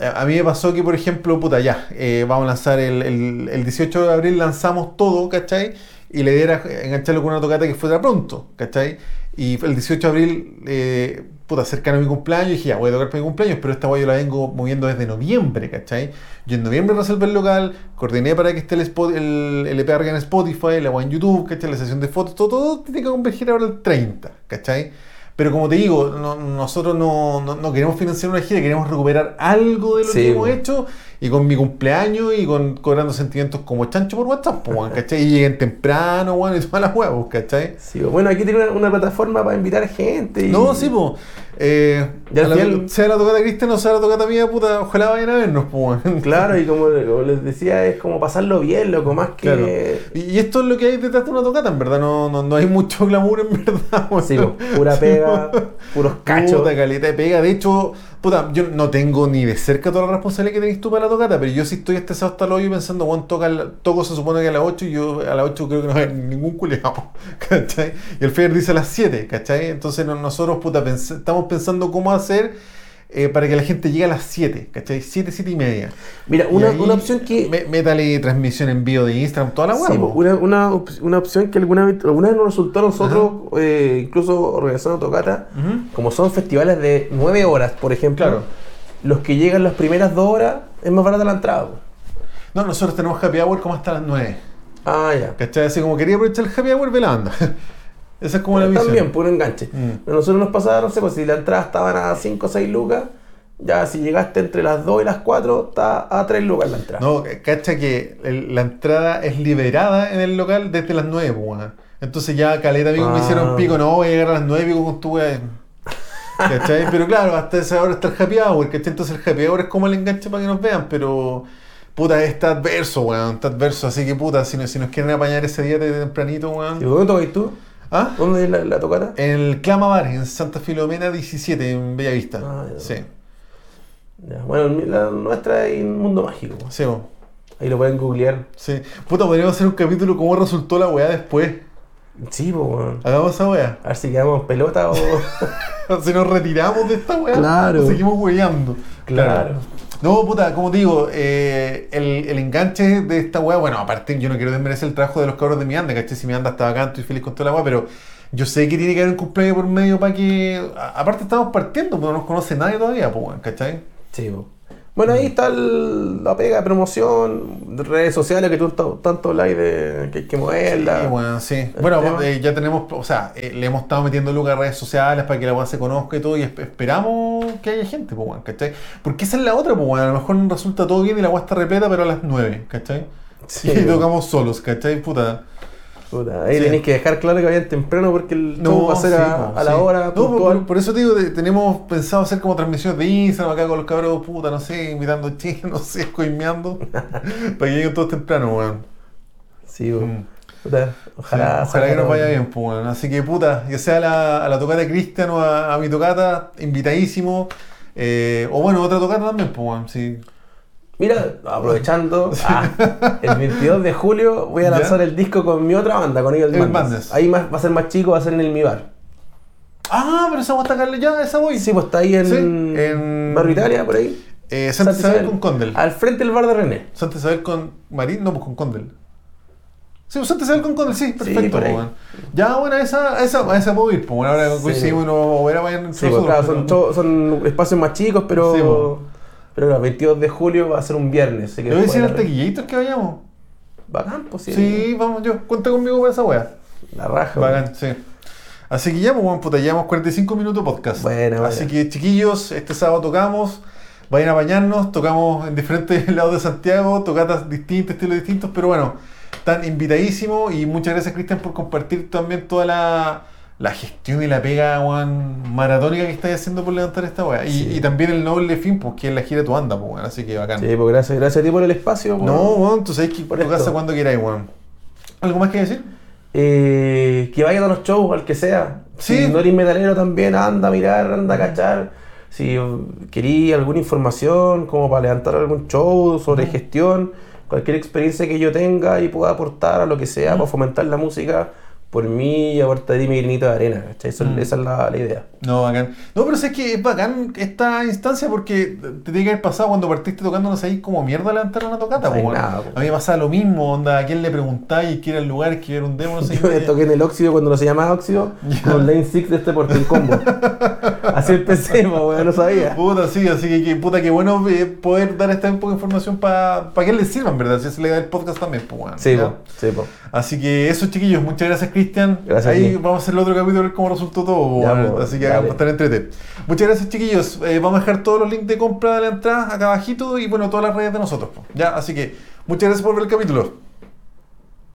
a a mí me pasó que, por ejemplo, puta, ya, eh, vamos a lanzar el, el, el 18 de abril, lanzamos todo, ¿cachai? Y la idea era engancharlo con una tocata que fuera pronto, ¿cachai? Y el 18 de abril, eh, puta, cercano a mi cumpleaños, dije, ya, voy a tocar para mi cumpleaños, pero esta guay yo la vengo moviendo desde noviembre, ¿cachai? Yo en noviembre reservé el local, coordiné para que esté el, spot, el, el EP en Spotify, la guay en YouTube, ¿cachai? La sesión de fotos, todo, todo tiene que converger ahora el 30, ¿cachai? Pero como te digo, no- nosotros no, no- no queremos financiar una gira, queremos recuperar algo de lo Sí, que hemos bueno. hecho y con mi cumpleaños y con cobrando sentimientos como chancho por WhatsApp, pues, ¿cachai? Y lleguen temprano, weón, y todas las huevos, ¿cachai? Sí, bueno, aquí tiene una, una plataforma para invitar gente. Y... No, sí, pues. Eh, Y al a la- sea la tocata Cristian o sea la tocata mía, puta, ojalá vayan a vernos, weón. *laughs* Claro, y como, como les decía, es como pasarlo bien, loco, más que... Claro. Y, esto es lo que hay detrás de una tocata, en verdad, no, no, no hay mucho *laughs* glamour, en verdad. Sí, po, pura pega, puros cachos. Puta caleta de pega. De hecho, puta, yo no tengo ni de cerca toda la responsabilidad que tenés tú para la tocata, pero yo sí estoy estresado hasta el hoyo pensando, bueno, toca el- toco se supone que a las 8 y yo a las 8 creo que no hay ningún culeado, *laughs* ¿cachai? Y el Fair dice a las 7, ¿cachai? Entonces no- nosotros, puta, pens- estamos pensando cómo hacer eh, para que la gente llegue a las 7, ¿cachai? 7, 7 y media. Mira, una, una opción que... me- métale transmisión en vivo de Instagram, toda la Sí, po, po. una, una, op- una opción que alguna vez, alguna vez nos resultó a nosotros, eh, incluso organizando tocata, Ujú. como son festivales de 9 horas, por ejemplo, Claro. los que llegan las primeras 2 horas es más barata la entrada. po. No, nosotros tenemos happy hour como hasta las 9. Ah, ya. ¿Cachai? Así como quería aprovechar el happy hour, ve la banda. *laughs* Esa es como la misión. También, puro enganche. Mm. A nosotros nos pasaba, no sé, pues si la entrada estaban a 5 o 6 lucas, ya si llegaste entre las 2 y las 4, está a 3 lucas la entrada. No, cacha que el- la entrada es liberada en el local desde las 9, pues, weón. Entonces ya caleta amigo me Ah. hicieron pico, no, voy a llegar a las 9 pico con tu weá. ¿Cachai? *laughs* Pero claro, hasta esa hora está el happy hour, ¿cachai? Entonces el happy hour es como el enganche para que nos vean, pero puta, está adverso, weón, está adverso, así que puta, si nos, si nos quieren apañar ese día de tempranito, weón. ¿Y dónde tocáis tú? ¿Ah? ¿Dónde es la, la tocata? En el Clama Bar, en Santa Filomena 17, en Bellavista. Ah, ya. sí, Ya, bueno, la nuestra es un mundo mágico. sí, weón. Ahí lo pueden googlear. sí. Puta, podríamos hacer un capítulo cómo resultó la weá después. Sí, pues, weón. Hagamos esa weá. A ver si quedamos en pelota o. *laughs* Si nos retiramos de esta weá, Claro. o seguimos weyando. Claro. No, puta, como digo, eh, el, el enganche de esta weá, bueno, aparte yo no quiero desmerecer el trabajo de los cabros de mi anda, ¿cachai? Si mi anda está bacán, estoy feliz con toda la weá, pero yo sé que tiene que haber un cumpleaños por medio para que. aparte estamos partiendo, porque no nos conoce nadie todavía, pues ¿cachai? Sí, po. Bueno, ahí está el- la pega de promoción, de redes sociales que tú ta- tanto hablas de que hay que moverla. Sí, bueno, sí. Bueno, eh, ya tenemos, o sea, eh, le hemos estado metiendo lucas a redes sociales para que la weá se conozca y todo, y esp- esperamos que haya gente, pues, weón, ¿cachai? Porque esa es la otra, pues, weón, a lo mejor resulta todo bien y la weá está repleta, pero a las 9, ¿cachai? Sí, *laughs* y tocamos solos, ¿cachai? Puta. Puta, ahí Sí. tenéis que dejar claro que vayan temprano porque el show va a ser sí, a, a la sí. hora No, por, eso te digo, tenemos pensado hacer como transmisiones de Instagram acá con los cabros, puta, no sé, invitando chinos, *laughs* no sé, coimeando, *laughs* para que lleguen todos temprano, weón. Sí, po. Mm. Puta, Sí, ojalá, ojalá que nos vaya bien, pues, weón. Así que, puta, ya sea a la, a la tocata de Cristian o a, a mi tocata, invitadísimo. Eh, o bueno, otra tocata también, pues, weón, sí. Mira, aprovechando, *laughs* ah, el 22 de julio voy a ¿Ya? lanzar el disco con mi otra banda, con Madness. Madness. Ahí más- va a ser más chico, va a ser en el Mi Bar. Ah, pero esa guasta Carle ya, esa voy. Sí, pues está ahí en, Sí, en- Barrio Italia, por ahí. Eh, Santa Isabel con Condel. Al frente del bar de René. Santa Isabel con Marín, no, pues con Condel. Sí, pues Santa Isabel con Condel, sí, perfecto, por ahí. pues. Ya, bueno, a esa, a esa, a esa puedo ir, pues, bueno, ahora Sí. coincidimos y nos vamos a ver vayan Sí, pues, claro, son, cho- son espacios más chicos, pero. Sí, pero el 22 de julio va a ser un viernes. Así que Le voy a decir al bueno, taquillator que vayamos. Bacán, pues sí. Sí, vamos, yo, cuenta conmigo para esa wea. La raja. Bacán, sí. Así que ya, pues, bueno, puta, llevamos 45 minutos de podcast. Buena, Así que, chiquillos, este sábado tocamos. Vayan a bañarnos, tocamos en diferentes *laughs* lados de Santiago, tocatas distintas, estilos distintos, pero bueno, están invitadísimos y muchas gracias, Cristian, por compartir también toda la, la gestión y la pega weón, maratónica que estáis haciendo por levantar esta weá. Y, Sí. y también el noble fin, pues, que es la gira tu banda, pues, weón, así que bacán. Sí, pues gracias, gracias a ti por el espacio. pues. No, weón, tú sabes que Por tu casa cuando queráis, weón. ¿Algo más que decir? Eh, que vayan a los shows, al que sea. Sí. Si no eres metalero también, anda a mirar, anda a cachar. Si quería alguna información como para levantar algún show sobre gestión, cualquier experiencia que yo tenga y pueda aportar a lo que sea para fomentar la música, por mí aportaría mi granito de arena. ¿cachai? Eso- Mm. Esa es la, la idea. No, bacán. No, pero es que es bacán esta instancia porque te tiene que haber pasado cuando partiste tocando, no sabéis como mierda levantar una tocata, No po, nada, po. A mí me pasaba lo mismo, onda, a quién le preguntáis, quién era el lugar, quién era un demo, no sé *laughs* Yo me qué. toqué en el óxido cuando no se llamaba óxido, con Lane 6 de este Portal Combo. *laughs* Así empecé, weón, no sabía. Puta, sí, así que, que puta, que bueno eh, poder dar esta de información para que les sirva, en verdad, si se le da el podcast también, pues, weón. Sí, po, sí, po. Así que eso, chiquillos, muchas gracias, Cristian. Gracias Ahí vamos a hacer el otro capítulo, a ver cómo resultó todo. Ya, bueno, po, así que vamos a estar entrete. Muchas gracias, chiquillos. Eh, vamos a dejar todos los links de compra de la entrada acá abajito y bueno, todas las redes de nosotros. Ya, así que muchas gracias por ver el capítulo.